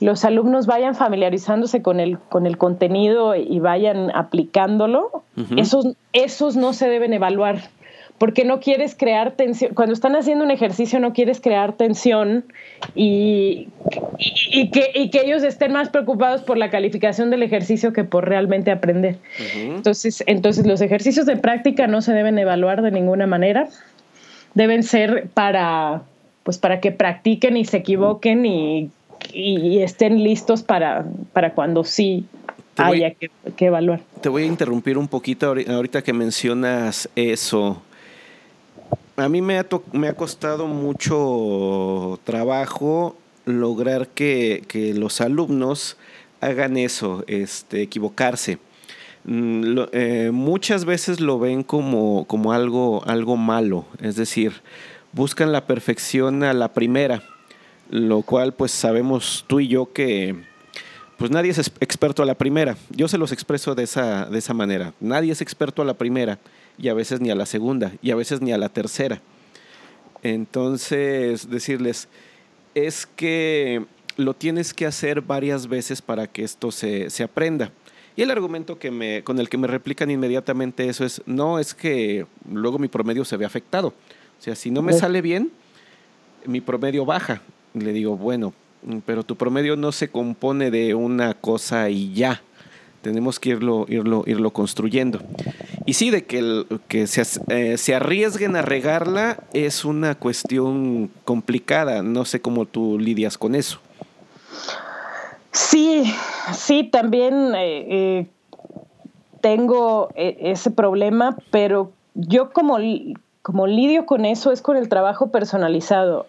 los alumnos vayan familiarizándose con el, con el contenido y vayan aplicándolo, esos, esos no se deben evaluar porque no quieres crear tensión. Cuando están haciendo un ejercicio no quieres crear tensión y, y, que, y, que, ellos estén más preocupados por la calificación del ejercicio que por realmente aprender. entonces, entonces los ejercicios de práctica no se deben evaluar de ninguna manera. Deben ser para, pues para que practiquen y se equivoquen y, estén listos para, para cuando sí haya que, que, evaluar. Te voy a interrumpir un poquito ahorita que mencionas eso a mí me ha, me ha costado mucho trabajo lograr que, los alumnos hagan eso, este, equivocarse. Mm, eh, muchas veces lo ven como, algo, algo malo, es decir, buscan la perfección a la primera, lo cual pues sabemos tú y yo que pues nadie es experto a la primera. Yo se los expreso de esa, de esa manera. Nadie es experto a la primera y a veces ni a la segunda y a veces ni a la tercera. Entonces, decirles, es que lo tienes que hacer varias veces para que esto se, se aprenda. Y el argumento que me, con el que me replican inmediatamente eso es, no, es que luego mi promedio se ve afectado. O sea, si no me sale bien, mi promedio baja. Le digo, bueno, pero tu promedio no se compone de una cosa y ya tenemos que irlo, irlo, irlo construyendo. Y sí, de que, que se, eh, se, arriesguen a regarla es una cuestión complicada. No sé cómo tú lidias con eso. Sí, sí, también eh, eh, tengo ese problema, pero yo como, como lidio con eso es con el trabajo personalizado.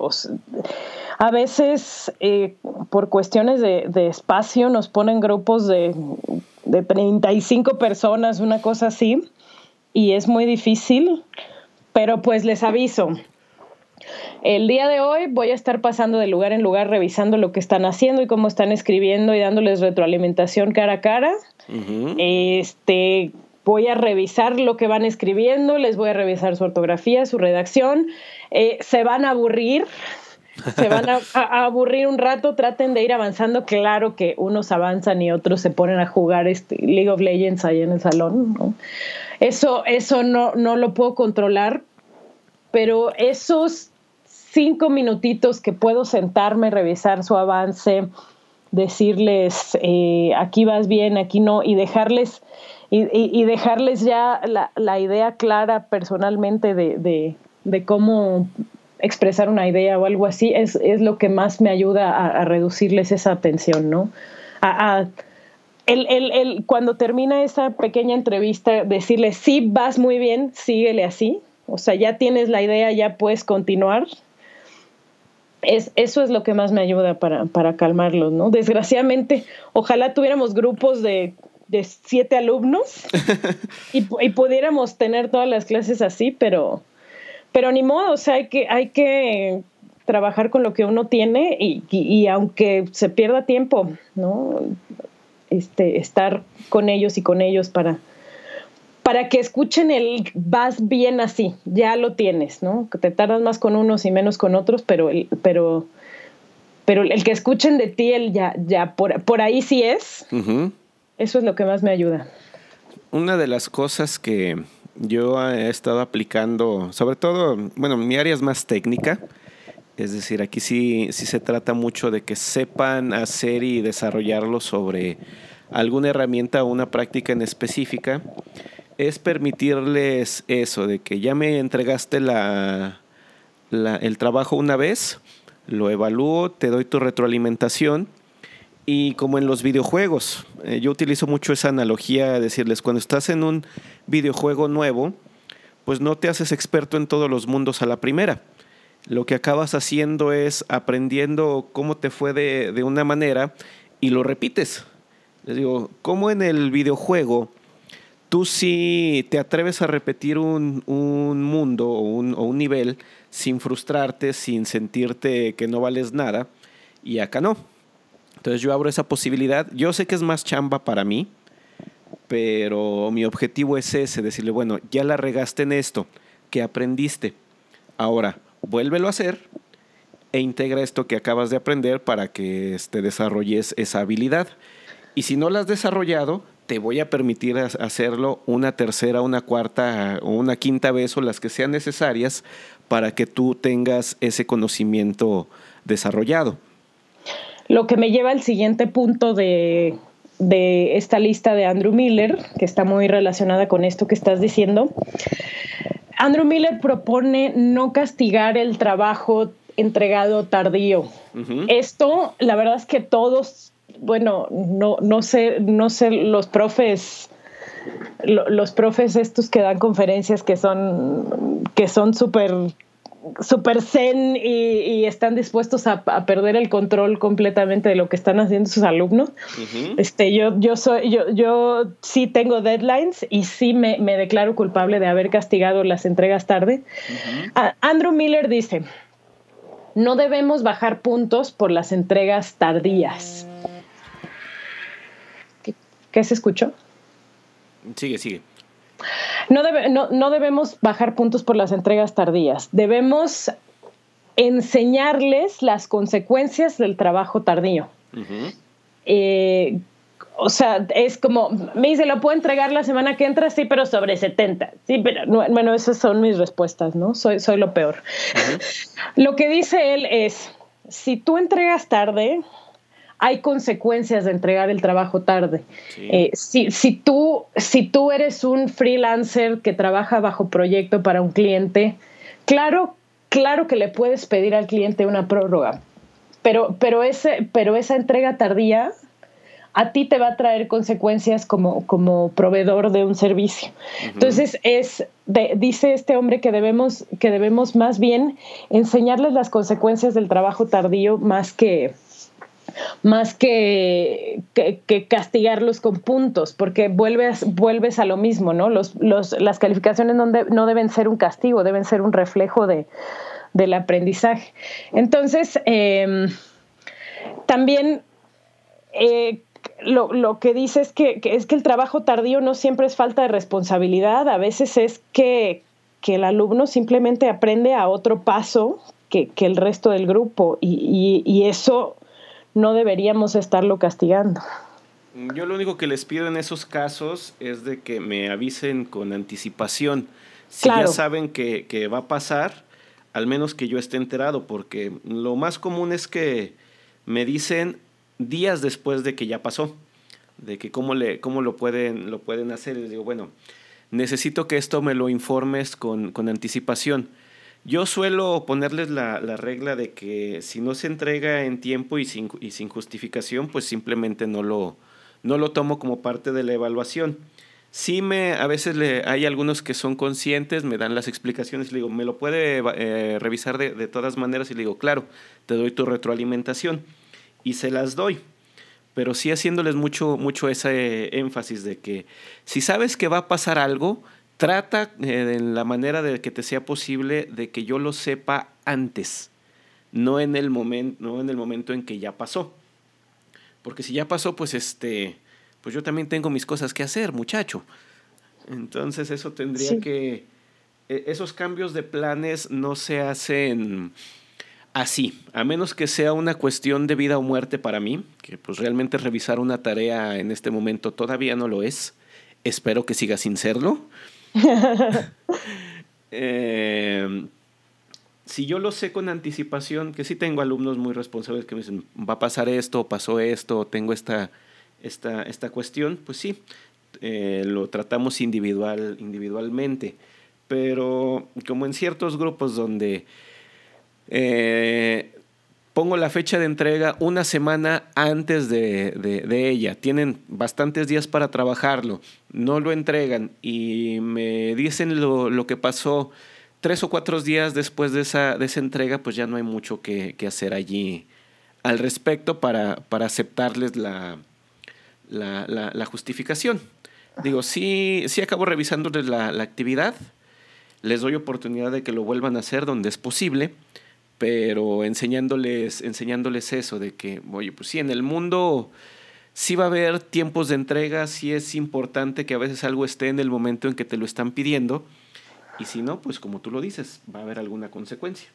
a veces, por cuestiones de, de, espacio, nos ponen grupos de de 35 personas, una cosa así, y es muy difícil, pero pues les aviso. El día de hoy voy a estar pasando de lugar en lugar revisando lo que están haciendo y cómo están escribiendo y dándoles retroalimentación cara a cara. Este voy a revisar lo que van escribiendo, les voy a revisar su ortografía, su redacción. Eh, se van a aburrir, se van a, aburrir un rato, traten de ir avanzando. Claro que unos avanzan y otros se ponen a jugar este League of Legends ahí en el salón. Eso, eso no, no lo puedo controlar, pero esos cinco minutitos que puedo sentarme, revisar su avance, decirles eh, aquí vas bien, aquí no, y dejarles, y, dejarles ya la, idea clara personalmente de, cómo expresar una idea o algo así, es, lo que más me ayuda a, reducirles esa tensión, ¿no? A, el, el, cuando termina esa pequeña entrevista, decirles, sí, vas muy bien, síguele así, o sea, ya tienes la idea, ya puedes continuar, es, eso es lo que más me ayuda para, para calmarlos, ¿no? Desgraciadamente, ojalá tuviéramos grupos de, siete alumnos y, pudiéramos tener todas las clases así, pero, pero ni modo, o sea, hay que, hay que trabajar con lo que uno tiene y, y, aunque se pierda tiempo, ¿no? Este, estar con ellos y con ellos para, para que escuchen el vas bien así, ya lo tienes, ¿no? Que te tardas más con unos y menos con otros, pero el, pero, pero el que escuchen de ti, el ya, ya por, por ahí sí es, eso es lo que más me ayuda. Una de las cosas que yo he estado aplicando, sobre todo, bueno, mi área es más técnica, es decir, aquí sí, sí se trata mucho de que sepan hacer y desarrollarlo sobre alguna herramienta o una práctica en específica es permitirles eso, de que ya me entregaste la, el trabajo una vez, lo evalúo, te doy tu retroalimentación. Y como en los videojuegos, eh, yo utilizo mucho esa analogía, de decirles, cuando estás en un videojuego nuevo, pues no te haces experto en todos los mundos a la primera. Lo que acabas haciendo es aprendiendo cómo te fue de, de una manera y lo repites. Les digo, como en el videojuego tú sí te atreves a repetir un, mundo o un, nivel sin frustrarte, sin sentirte que no vales nada, y acá no. Entonces yo abro esa posibilidad. Yo sé que es más chamba para mí, pero mi objetivo es ese, decirle, bueno, ya la regaste en esto, que aprendiste. Ahora, vuélvelo a hacer e integra esto que acabas de aprender para que te este, desarrolles esa habilidad. Y si no la has desarrollado, te voy a permitir hacerlo una tercera, una cuarta o una quinta vez o las que sean necesarias para que tú tengas ese conocimiento desarrollado. Lo que me lleva al siguiente punto de, esta lista de Andrew Miller, que está muy relacionada con esto que estás diciendo. Andrew Miller propone no castigar el trabajo entregado tardío. Esto, la verdad es que todos bueno, no, no sé, no sé, los profes, los profes estos que dan conferencias que son, que son súper super zen y, están dispuestos a, perder el control completamente de lo que están haciendo sus alumnos. Este, yo, yo soy, yo, yo sí tengo deadlines y sí me, declaro culpable de haber castigado las entregas tarde. Andrew Miller dice: no debemos bajar puntos por las entregas tardías. ¿Qué se escuchó? Sigue, sigue. No, no, debemos bajar puntos por las entregas tardías. Debemos enseñarles las consecuencias del trabajo tardío. Eh, o sea, es como, me dice, ¿lo puedo entregar la semana que entra? Sí, pero sobre 70. Sí, pero bueno, esas son mis respuestas, ¿no? Soy, soy lo peor. lo que dice él es, si tú entregas tarde, hay consecuencias de entregar el trabajo tarde. Eh, si, si, tú, si tú eres un freelancer que trabaja bajo proyecto para un cliente, claro, claro que le puedes pedir al cliente una prórroga, pero, pero, ese, pero esa entrega tardía a ti te va a traer consecuencias como, como proveedor de un servicio. Entonces, es, dice este hombre que debemos, que debemos más bien enseñarles las consecuencias del trabajo tardío más que, más que, que, castigarlos con puntos, porque vuelves, vuelves a lo mismo, ¿no? Los, los, las calificaciones no, no, deben ser un castigo, deben ser un reflejo de, del aprendizaje. Entonces, em, también eh, lo, lo, que dice es que, es que el trabajo tardío no siempre es falta de responsabilidad, a veces es que, que el alumno simplemente aprende a otro paso que, que el resto del grupo y, y eso no deberíamos estarlo castigando. Yo lo único que les pido en esos casos es de que me avisen con anticipación. Si ya saben que, que va a pasar, al menos que yo esté enterado, porque lo más común es que me dicen días después de que ya pasó, de que cómo, le, cómo lo, pueden, lo pueden hacer. Y les digo, bueno, necesito que esto me lo informes con, con anticipación. Yo suelo ponerles la, la, regla de que si no se entrega en tiempo y sin, y sin justificación, pues simplemente no lo, no lo tomo como parte de la evaluación. Sí me, a veces le, hay algunos que son conscientes, me dan las explicaciones, le digo, ¿me lo puede eh, revisar de, de, todas maneras? Y le digo, claro, te doy tu retroalimentación. Y se las doy. Pero sí haciéndoles mucho, mucho ese énfasis de que si sabes que va a pasar algo, trata eh, en la manera de que te sea posible de que yo lo sepa antes, no en el, momento no en el momento en que ya pasó. Porque si ya pasó, pues este, pues yo también tengo mis cosas que hacer, muchacho. Entonces eso tendría que, e, esos cambios de planes no se hacen así, a menos que sea una cuestión de vida o muerte para mí, que pues realmente revisar una tarea en este momento todavía no lo es. Espero que siga sin serlo. Eh, si yo lo sé con anticipación, que sí tengo alumnos muy responsables que me dicen, va a pasar esto, pasó esto, tengo esta, esta, esta cuestión, pues sí, eh, lo tratamos individual, individualmente. Pero como en ciertos grupos donde eh, pongo la fecha de entrega una semana antes de, ella. Tienen bastantes días para trabajarlo, no lo entregan y me dicen lo, que pasó tres o cuatro días después de esa, entrega, pues ya no hay mucho que, hacer allí al respecto para, aceptarles la, la, justificación. Digo, sí, sí acabo revisándoles la actividad, les doy oportunidad de que lo vuelvan a hacer donde es posible, pero enseñándoles, enseñándoles eso, de que, oye, pues sí, en el mundo sí va a haber tiempos de entrega, sí es importante que a veces algo esté en el momento en que te lo están pidiendo, y si no, pues como tú lo dices, va a haber alguna consecuencia.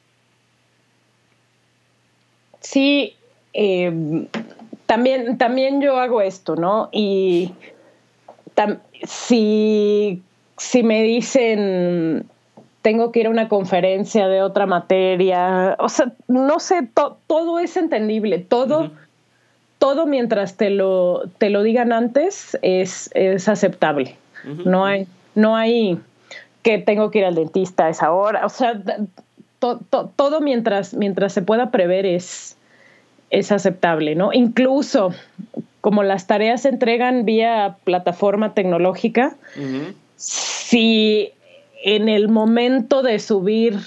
Sí, eh, también, también yo hago esto, ¿no? Y si, si me dicen, tengo que ir a una conferencia de otra materia, o sea, no sé, todo es entendible, todo, todo mientras te lo, te lo digan antes es, es aceptable. No hay, no hay que tengo que ir al dentista a esa hora. O sea, todo mientras, mientras se pueda prever es, es aceptable, ¿no? Incluso como las tareas se entregan vía plataforma tecnológica, si en el momento de subir,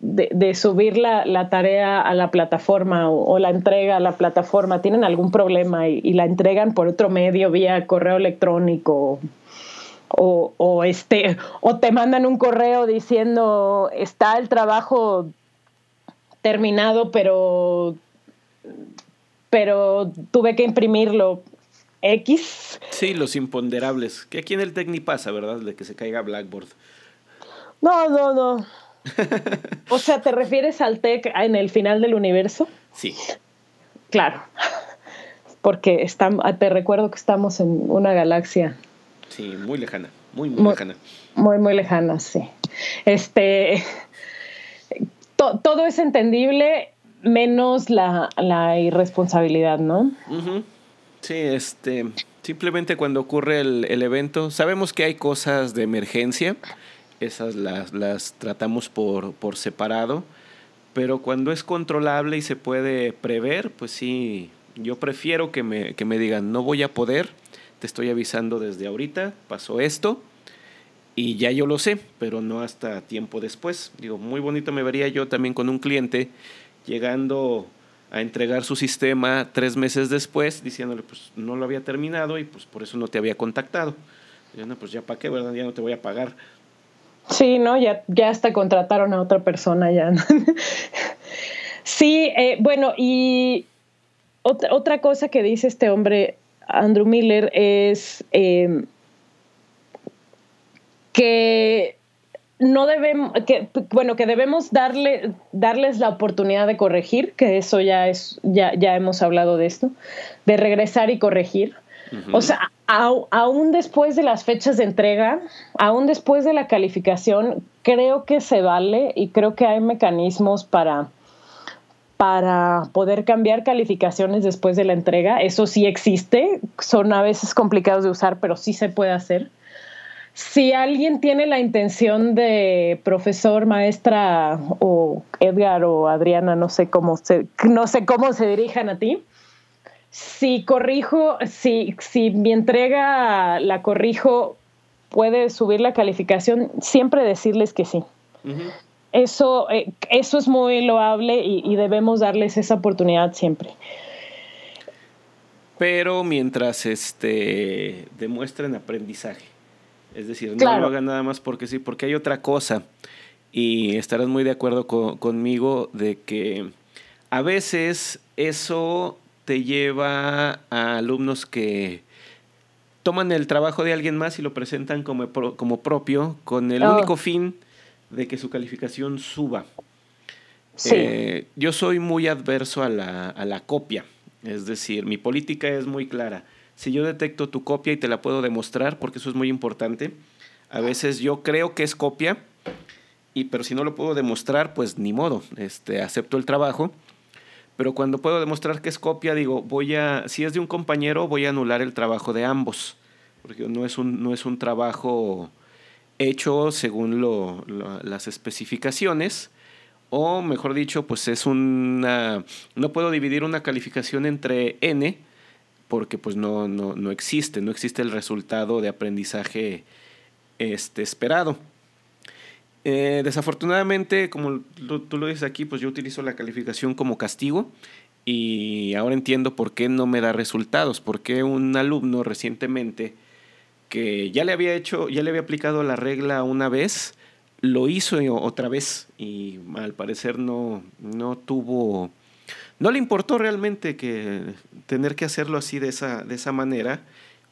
de, subir la, tarea a la plataforma o, la entrega a la plataforma tienen algún problema y, la entregan por otro medio vía correo electrónico o, o, este, o te mandan un correo diciendo está el trabajo terminado, pero, pero tuve que imprimirlo. X. Sí, los imponderables. Que aquí en el Tecni pasa, ¿verdad? De que se caiga Blackboard. No, no, no. o sea, ¿te refieres al Tec en el final del universo? Sí. Claro. Porque te recuerdo que estamos en una galaxia Sí, muy lejana, muy, muy, lejana. Muy, muy lejana, sí. Este, todo es entendible menos la, irresponsabilidad, ¿no? Sí, este, simplemente cuando ocurre el, el, evento, sabemos que hay cosas de emergencia, esas las, las tratamos por, por separado, pero cuando es controlable y se puede prever, pues sí, yo prefiero que me, que me digan, no voy a poder, te estoy avisando desde ahorita, pasó esto y ya yo lo sé, pero no hasta tiempo después. Digo, muy bonito me vería yo también con un cliente llegando a entregar su sistema tres meses después, diciéndole, pues no lo había terminado y pues por eso no te había contactado. yo, no, pues ya para qué, ¿verdad? Ya no te voy a pagar. Sí, ¿no? Ya, ya hasta contrataron a otra persona ya. sí, eh, bueno, y otra, otra cosa que dice este hombre, Andrew Miller es eh, que no debemos, que, bueno, que debemos darle, darles la oportunidad de corregir, que eso ya es, ya, ya hemos hablado de esto, de regresar y corregir. O sea, aún después de las fechas de entrega, aún después de la calificación, creo que se vale y creo que hay mecanismos para, para poder cambiar calificaciones después de la entrega. Eso sí existe, son a veces complicados de usar, pero sí se puede hacer. Si alguien tiene la intención de profesor, maestra o Edgar o Adriana, no sé cómo se, no sé cómo se dirijan a ti, si corrijo, si, si mi entrega la corrijo, puede subir la calificación, siempre decirles que sí. Eso, eh, eso es muy loable y, debemos darles esa oportunidad siempre. Pero mientras este, demuestren aprendizaje. Es decir, no lo hagan nada más porque sí, porque hay otra cosa. Y estarás muy de acuerdo conmigo de que a veces eso te lleva a alumnos que toman el trabajo de alguien más y lo presentan como, como propio con el oh. único fin de que su calificación suba. Eh, yo soy muy adverso a la, a la copia, es decir, mi política es muy clara. Si yo detecto tu copia y te la puedo demostrar, porque eso es muy importante, a veces yo creo que es copia, y pero si no lo puedo demostrar, pues ni modo, este, acepto el trabajo pero cuando puedo demostrar que es copia, digo, voy a, si es de un compañero, voy a anular el trabajo de ambos, porque no es un, no es un trabajo hecho según las especificaciones, o mejor dicho, pues es una, no puedo dividir una calificación entre n, porque pues no, no, no existe, no existe el resultado de aprendizaje este, esperado. Eh, desafortunadamente, como tú lo dices aquí, pues yo utilizo la calificación como castigo y ahora entiendo por qué no me da resultados, porque un alumno recientemente que ya le había hecho, ya le había aplicado la regla una vez, lo hizo otra vez y al parecer no, no tuvo, no le importó realmente que tener que hacerlo así de esa, de esa manera,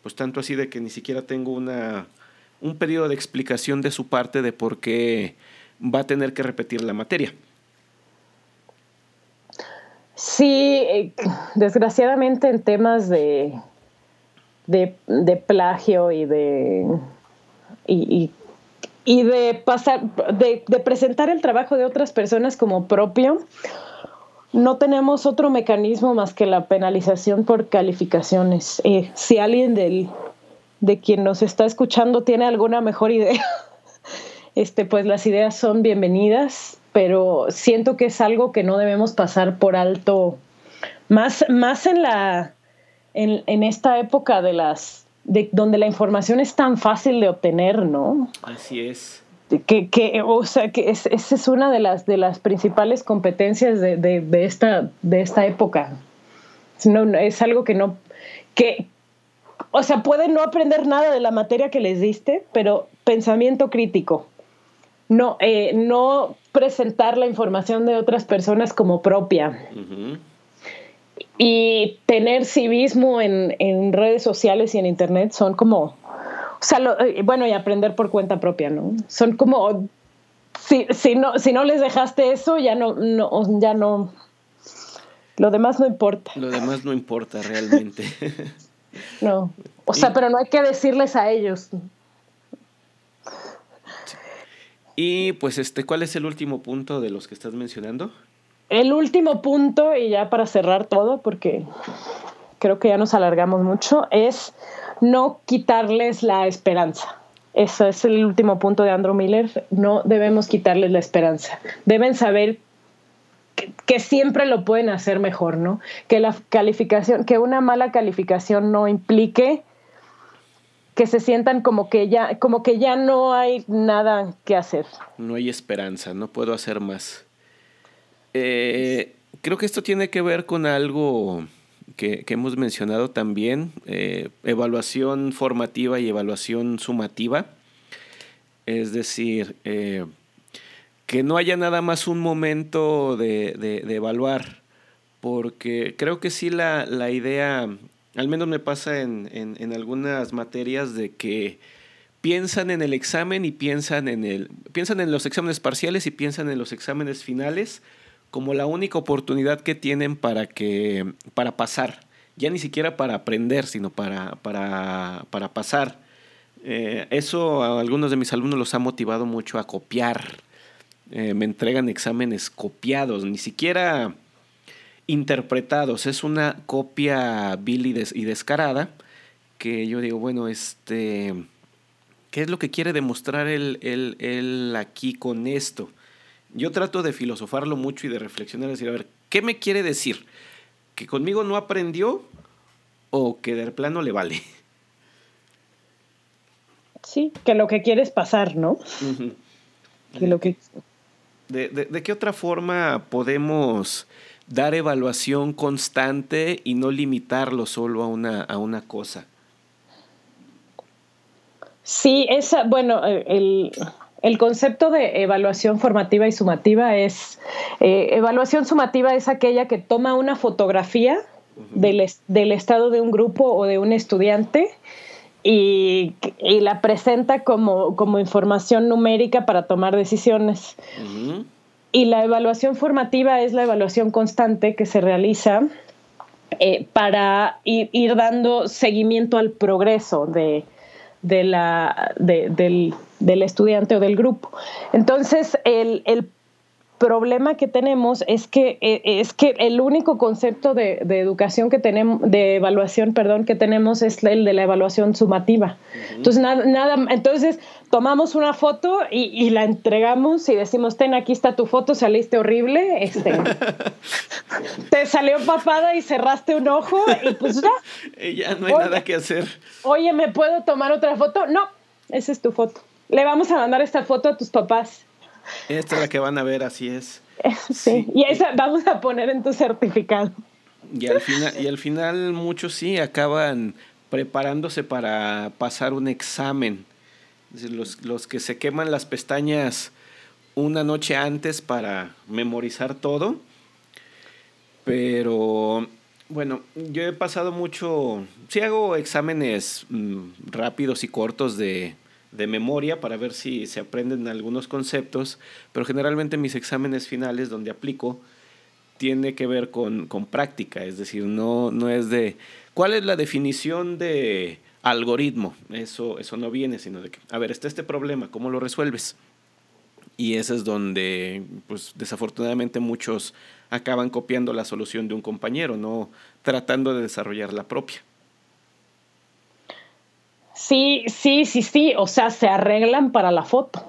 pues tanto así de que ni siquiera tengo una un periodo de explicación de su parte de por qué va a tener que repetir la materia. Sí, eh, desgraciadamente en temas de, de, plagio y de, y, de pasar, de, presentar el trabajo de otras personas como propio, no tenemos otro mecanismo más que la penalización por calificaciones. Eh, si alguien del de quien nos está escuchando tiene alguna mejor idea, este, pues las ideas son bienvenidas, pero siento que es algo que no debemos pasar por alto, más, más en, la, en, esta época de las, de, donde la información es tan fácil de obtener, ¿no? Así es. Que, que, o sea, que esa es una de las, de las principales competencias de, de, esta, de esta época. No, es algo que no, que, o sea, pueden no aprender nada de la materia que les diste, pero pensamiento crítico. No, eh, no presentar la información de otras personas como propia. Y tener civismo en, redes sociales y en internet son como, o sea, eh, bueno, y aprender por cuenta propia, ¿no? Son como, si, si, no, si no les dejaste eso, ya no, no, ya no, lo demás no importa. Lo demás no importa realmente. No. O sea, pero no hay que decirles a ellos. Y pues este, ¿cuál es el último punto de los que estás mencionando? El último punto, y ya para cerrar todo, porque creo que ya nos alargamos mucho, es no quitarles la esperanza. Ese es el último punto de Andrew Miller. No debemos quitarles la esperanza. Deben saber que, siempre lo pueden hacer mejor, ¿no? Que la calificación, que una mala calificación no implique que se sientan como que ya, como que ya no hay nada que hacer. No hay esperanza, no puedo hacer más. Eh, creo que esto tiene que ver con algo que, hemos mencionado también, eh, evaluación formativa y evaluación sumativa. Es decir, eh, que no haya nada más un momento de, de, evaluar, porque creo que sí la, la idea, al menos me pasa en, en, en, algunas materias, de que piensan en el examen y piensan en, el, piensan en los exámenes parciales y piensan en los exámenes finales como la única oportunidad que tienen para, que, para pasar ya ni siquiera para aprender, sino para, para, para pasar. Eh, eso a algunos de mis alumnos los ha motivado mucho a copiar. Eh, me entregan exámenes copiados, ni siquiera interpretados. Es una copia vil y, descarada que yo digo, bueno, este, ¿qué es lo que quiere demostrar él, él, aquí con esto? Yo trato de filosofarlo mucho y de reflexionar y decir, a ver, ¿qué me quiere decir? ¿Que conmigo no aprendió o que de plano le vale? Sí, que lo que quiere es pasar, ¿no? que lo que... ¿De, de, qué otra forma podemos dar evaluación constante y no limitarlo solo a una, a una cosa? Sí, esa, bueno, eh, el, el concepto de evaluación formativa y sumativa es, eh, evaluación sumativa es aquella que toma una fotografía del, del, estado de un grupo o de un estudiante y, y la presenta como, como, información numérica para tomar decisiones. Y la evaluación formativa es la evaluación constante que se realiza eh, para ir, ir, dando seguimiento al progreso de, de la, del, del, estudiante o del grupo. Entonces, el, el problema que tenemos es que, eh, es que el único concepto de, de, educación que tenemos, de evaluación, perdón, que tenemos es el de la evaluación sumativa. Entonces, nada, nada, entonces tomamos una foto y, y, la entregamos y decimos, ten, aquí está tu foto, saliste horrible, este, te salió papada y cerraste un ojo y pues ya. ya no hay nada que hacer. Oye, ¿me puedo tomar otra foto? No, esa es tu foto. Le vamos a mandar esta foto a tus papás. Esta es la que van a ver, así es. Sí, y esa vamos a poner en tu certificado. Y al final, y al final muchos sí acaban preparándose para pasar un examen. Los, los que se queman las pestañas una noche antes para memorizar todo. Pero bueno, yo he pasado mucho, sí hago exámenes mm, rápidos y cortos de de memoria para ver si se aprenden algunos conceptos, pero generalmente mis exámenes finales donde aplico tiene que ver con, práctica, es decir, no, no es de cuál es la definición de algoritmo, eso, eso no viene, sino de a ver, está este problema, ¿cómo lo resuelves? Y ese es donde, pues desafortunadamente muchos acaban copiando la solución de un compañero, no tratando de desarrollar la propia. Sí, sí, sí, sí. O sea, se arreglan para la foto.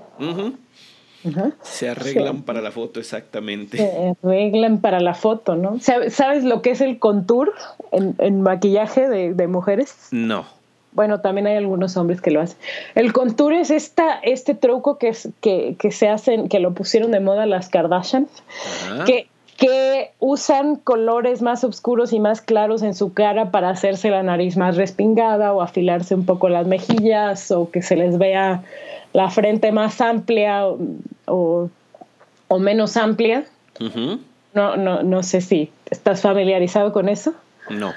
Se arreglan para la foto, exactamente. Se arreglan para la foto, ¿no? ¿Sabes lo que es el contour en, maquillaje de, mujeres? No. Bueno, también hay algunos hombres que lo hacen. El contour es esta, este truco que, que, que se hacen, que lo pusieron de moda las Kardashian, que que usan colores más oscuros y más claros en su cara para hacerse la nariz más respingada o afilarse un poco las mejillas o que se les vea la frente más amplia o, menos amplia. no, no, no sé si estás familiarizado con eso. No.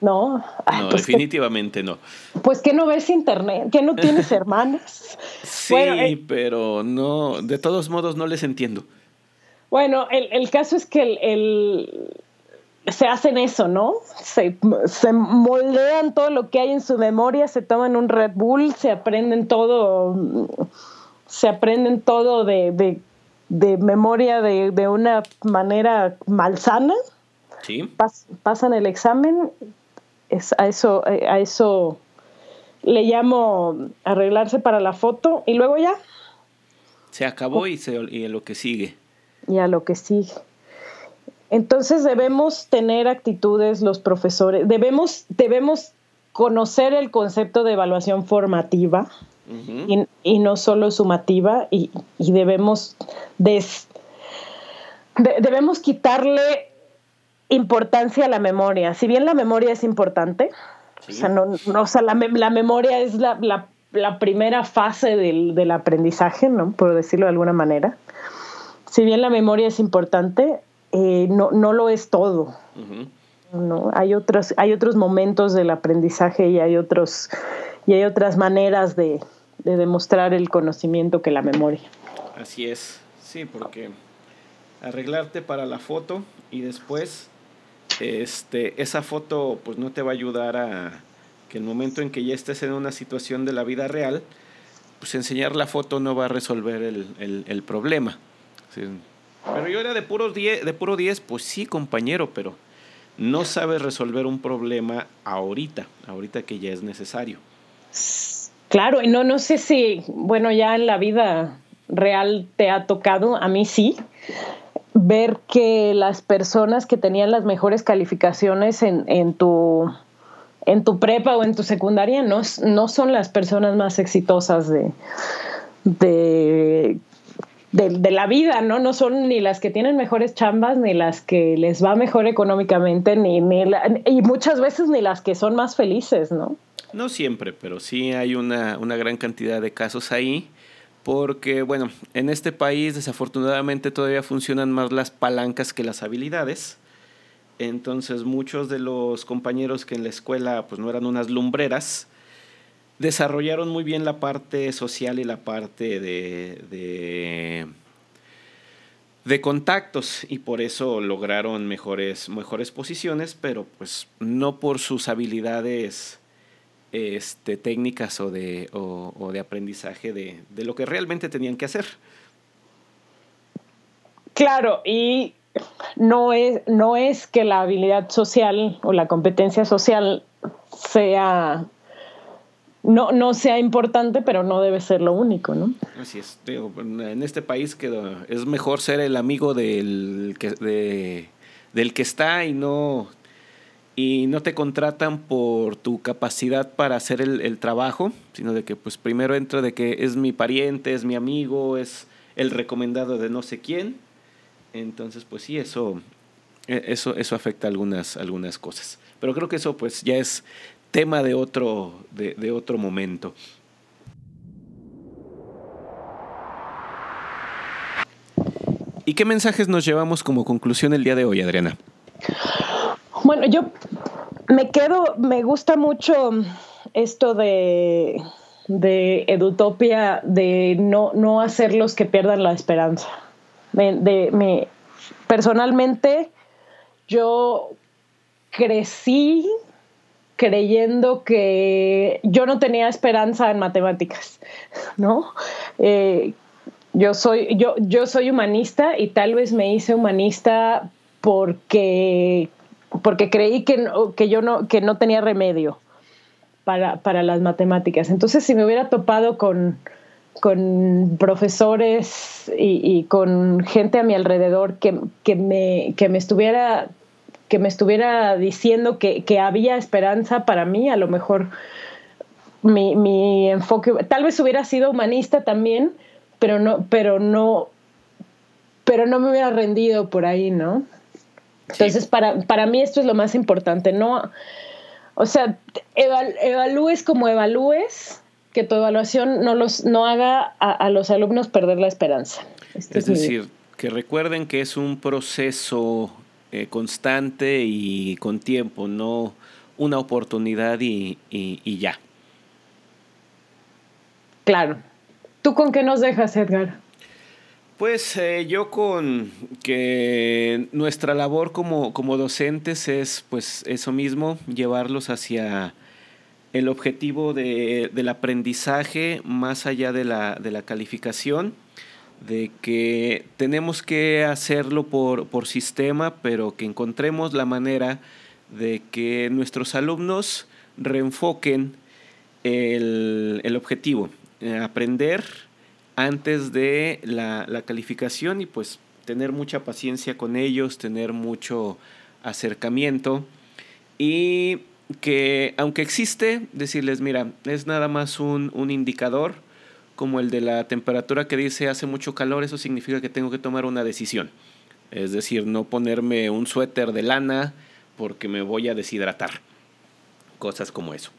No, no pues definitivamente no. Pues que no ves internet, que no tienes hermanas. sí, eh, pero no, de todos modos no les entiendo. Bueno, el, el caso es que el, el, se hacen eso, ¿no? Se, se, moldean todo lo que hay en su memoria, se toman un Red Bull, se aprenden todo, se aprenden todo de, de, de memoria de, de, una manera malsana. Sí. pasan el examen, es, a, eso, a eso le llamo arreglarse para la foto y luego ya. Se acabó y, se, y lo que sigue y a lo que sigue. Entonces debemos tener actitudes los profesores, debemos, debemos conocer el concepto de evaluación formativa y, no solo sumativa y, debemos, debemos quitarle importancia a la memoria. Si bien la memoria es importante, o sea, no, la, memoria es la, primera fase del, del, aprendizaje, ¿no? por decirlo de alguna manera si bien la memoria es importante, eh, no, no lo es todo. ¿no? Hay, otros, hay otros momentos del aprendizaje y hay, otros, y hay otras maneras de, de demostrar el conocimiento que la memoria. Así es, sí, porque arreglarte para la foto y después este, esa foto pues no te va a ayudar a que el momento en que ya estés en una situación de la vida real, pues enseñar la foto no va a resolver el, problema. Pero yo era de, puros de puro 10, pues sí, compañero, pero no sabes resolver un problema ahorita, ahorita que ya es necesario. Claro, y no, no sé si, bueno, ya en la vida real te ha tocado, a mí sí, ver que las personas que tenían las mejores calificaciones en, en tu en tu prepa o en tu secundaria no, no son las personas más exitosas de, de, de, la vida, ¿no? No son ni las que tienen mejores chambas, ni las que les va mejor económicamente, ni, ni y muchas veces ni las que son más felices, ¿no? No siempre, pero sí hay una, una gran cantidad de casos ahí porque, bueno, en este país desafortunadamente todavía funcionan más las palancas que las habilidades. Entonces muchos de los compañeros que en la escuela pues no eran unas lumbreras, desarrollaron muy bien la parte social y la parte de, de, contactos y por eso lograron mejores, mejores posiciones, pero pues no por sus habilidades este, técnicas o de, o, de aprendizaje de, de lo que realmente tenían que hacer. Claro, y no es, no es que la habilidad social o la competencia social sea no, no sea importante, pero no debe ser lo único, ¿no? Así es. en este país que es mejor ser el amigo del que, del que está y no, y no te contratan por tu capacidad para hacer el, el, trabajo, sino de que pues primero entra de que es mi pariente, es mi amigo, es el recomendado de no sé quién entonces, pues sí, eso, e, eso, eso afecta algunas, algunas cosas. Pero creo que eso pues ya es tema de otro, de, otro momento. ¿Y qué mensajes nos llevamos como conclusión el día de hoy, Adriana? Bueno, yo me quedo, me gusta mucho esto de, de Edutopia, de no, no hacerlos que pierdan la esperanza de, personalmente yo crecí creyendo que yo no tenía esperanza en matemáticas, ¿no? Eh, yo, soy, yo, yo soy humanista y tal vez me hice humanista porque, porque creí que, que yo no, que no tenía remedio para, para las matemáticas. Entonces, si me hubiera topado con, con profesores y, con gente a mi alrededor que, me, que me estuviera que me estuviera diciendo que, había esperanza para mí, a lo mejor mi, enfoque, tal vez hubiera sido humanista también, pero no, pero no, pero no me hubiera rendido por ahí, ¿no? Entonces, para, para mí esto es lo más importante, ¿no? O sea, evalúes como evalúes, que tu evaluación no, los, no haga a, los alumnos perder la esperanza. Este es, decir, que recuerden que es un proceso eh, constante y con tiempo, no una oportunidad y, ya. Claro. ¿Tú con qué nos dejas, Edgar? Pues eh, yo con que nuestra labor como, como docentes es pues eso mismo, llevarlos hacia el objetivo del aprendizaje más allá de la, calificación, de que tenemos que hacerlo por, sistema, pero que encontremos la manera de que nuestros alumnos reenfoquen el, objetivo, eh, aprender antes de la, la, calificación y pues tener mucha paciencia con ellos, tener mucho acercamiento y que aunque existe, decirles, mira, es nada más un, un indicador como el de la temperatura que dice hace mucho calor, eso significa que tengo que tomar una decisión. Es decir, no ponerme un suéter de lana porque me voy a deshidratar. Cosas como eso.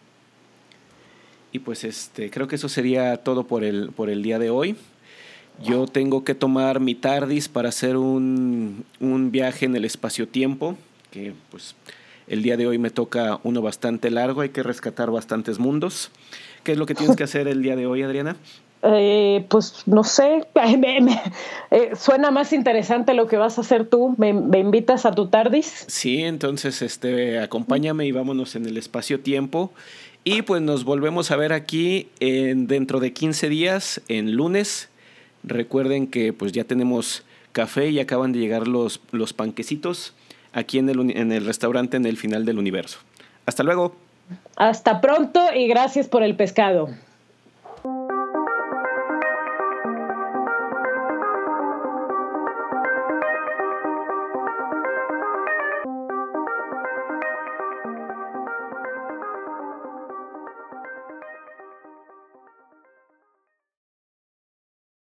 Y pues este, creo que eso sería todo por el, por el día de hoy. Yo tengo que tomar mi TARDIS para hacer un, un viaje en el espacio-tiempo, que pues el día de hoy me toca uno bastante largo, hay que rescatar bastantes mundos. ¿Qué es lo que tienes que hacer el día de hoy, Adriana? Eh, pues no sé, eh, suena más interesante lo que vas a hacer tú. ¿Me, invitas a tu tardis? Sí, entonces este, acompáñame y vámonos en el espacio-tiempo. Y pues nos volvemos a ver aquí en, dentro de 15 días, en lunes. Recuerden que pues ya tenemos café y acaban de llegar los, los panquecitos aquí en el, en el restaurante en el final del universo. Hasta luego. Hasta pronto y gracias por el pescado.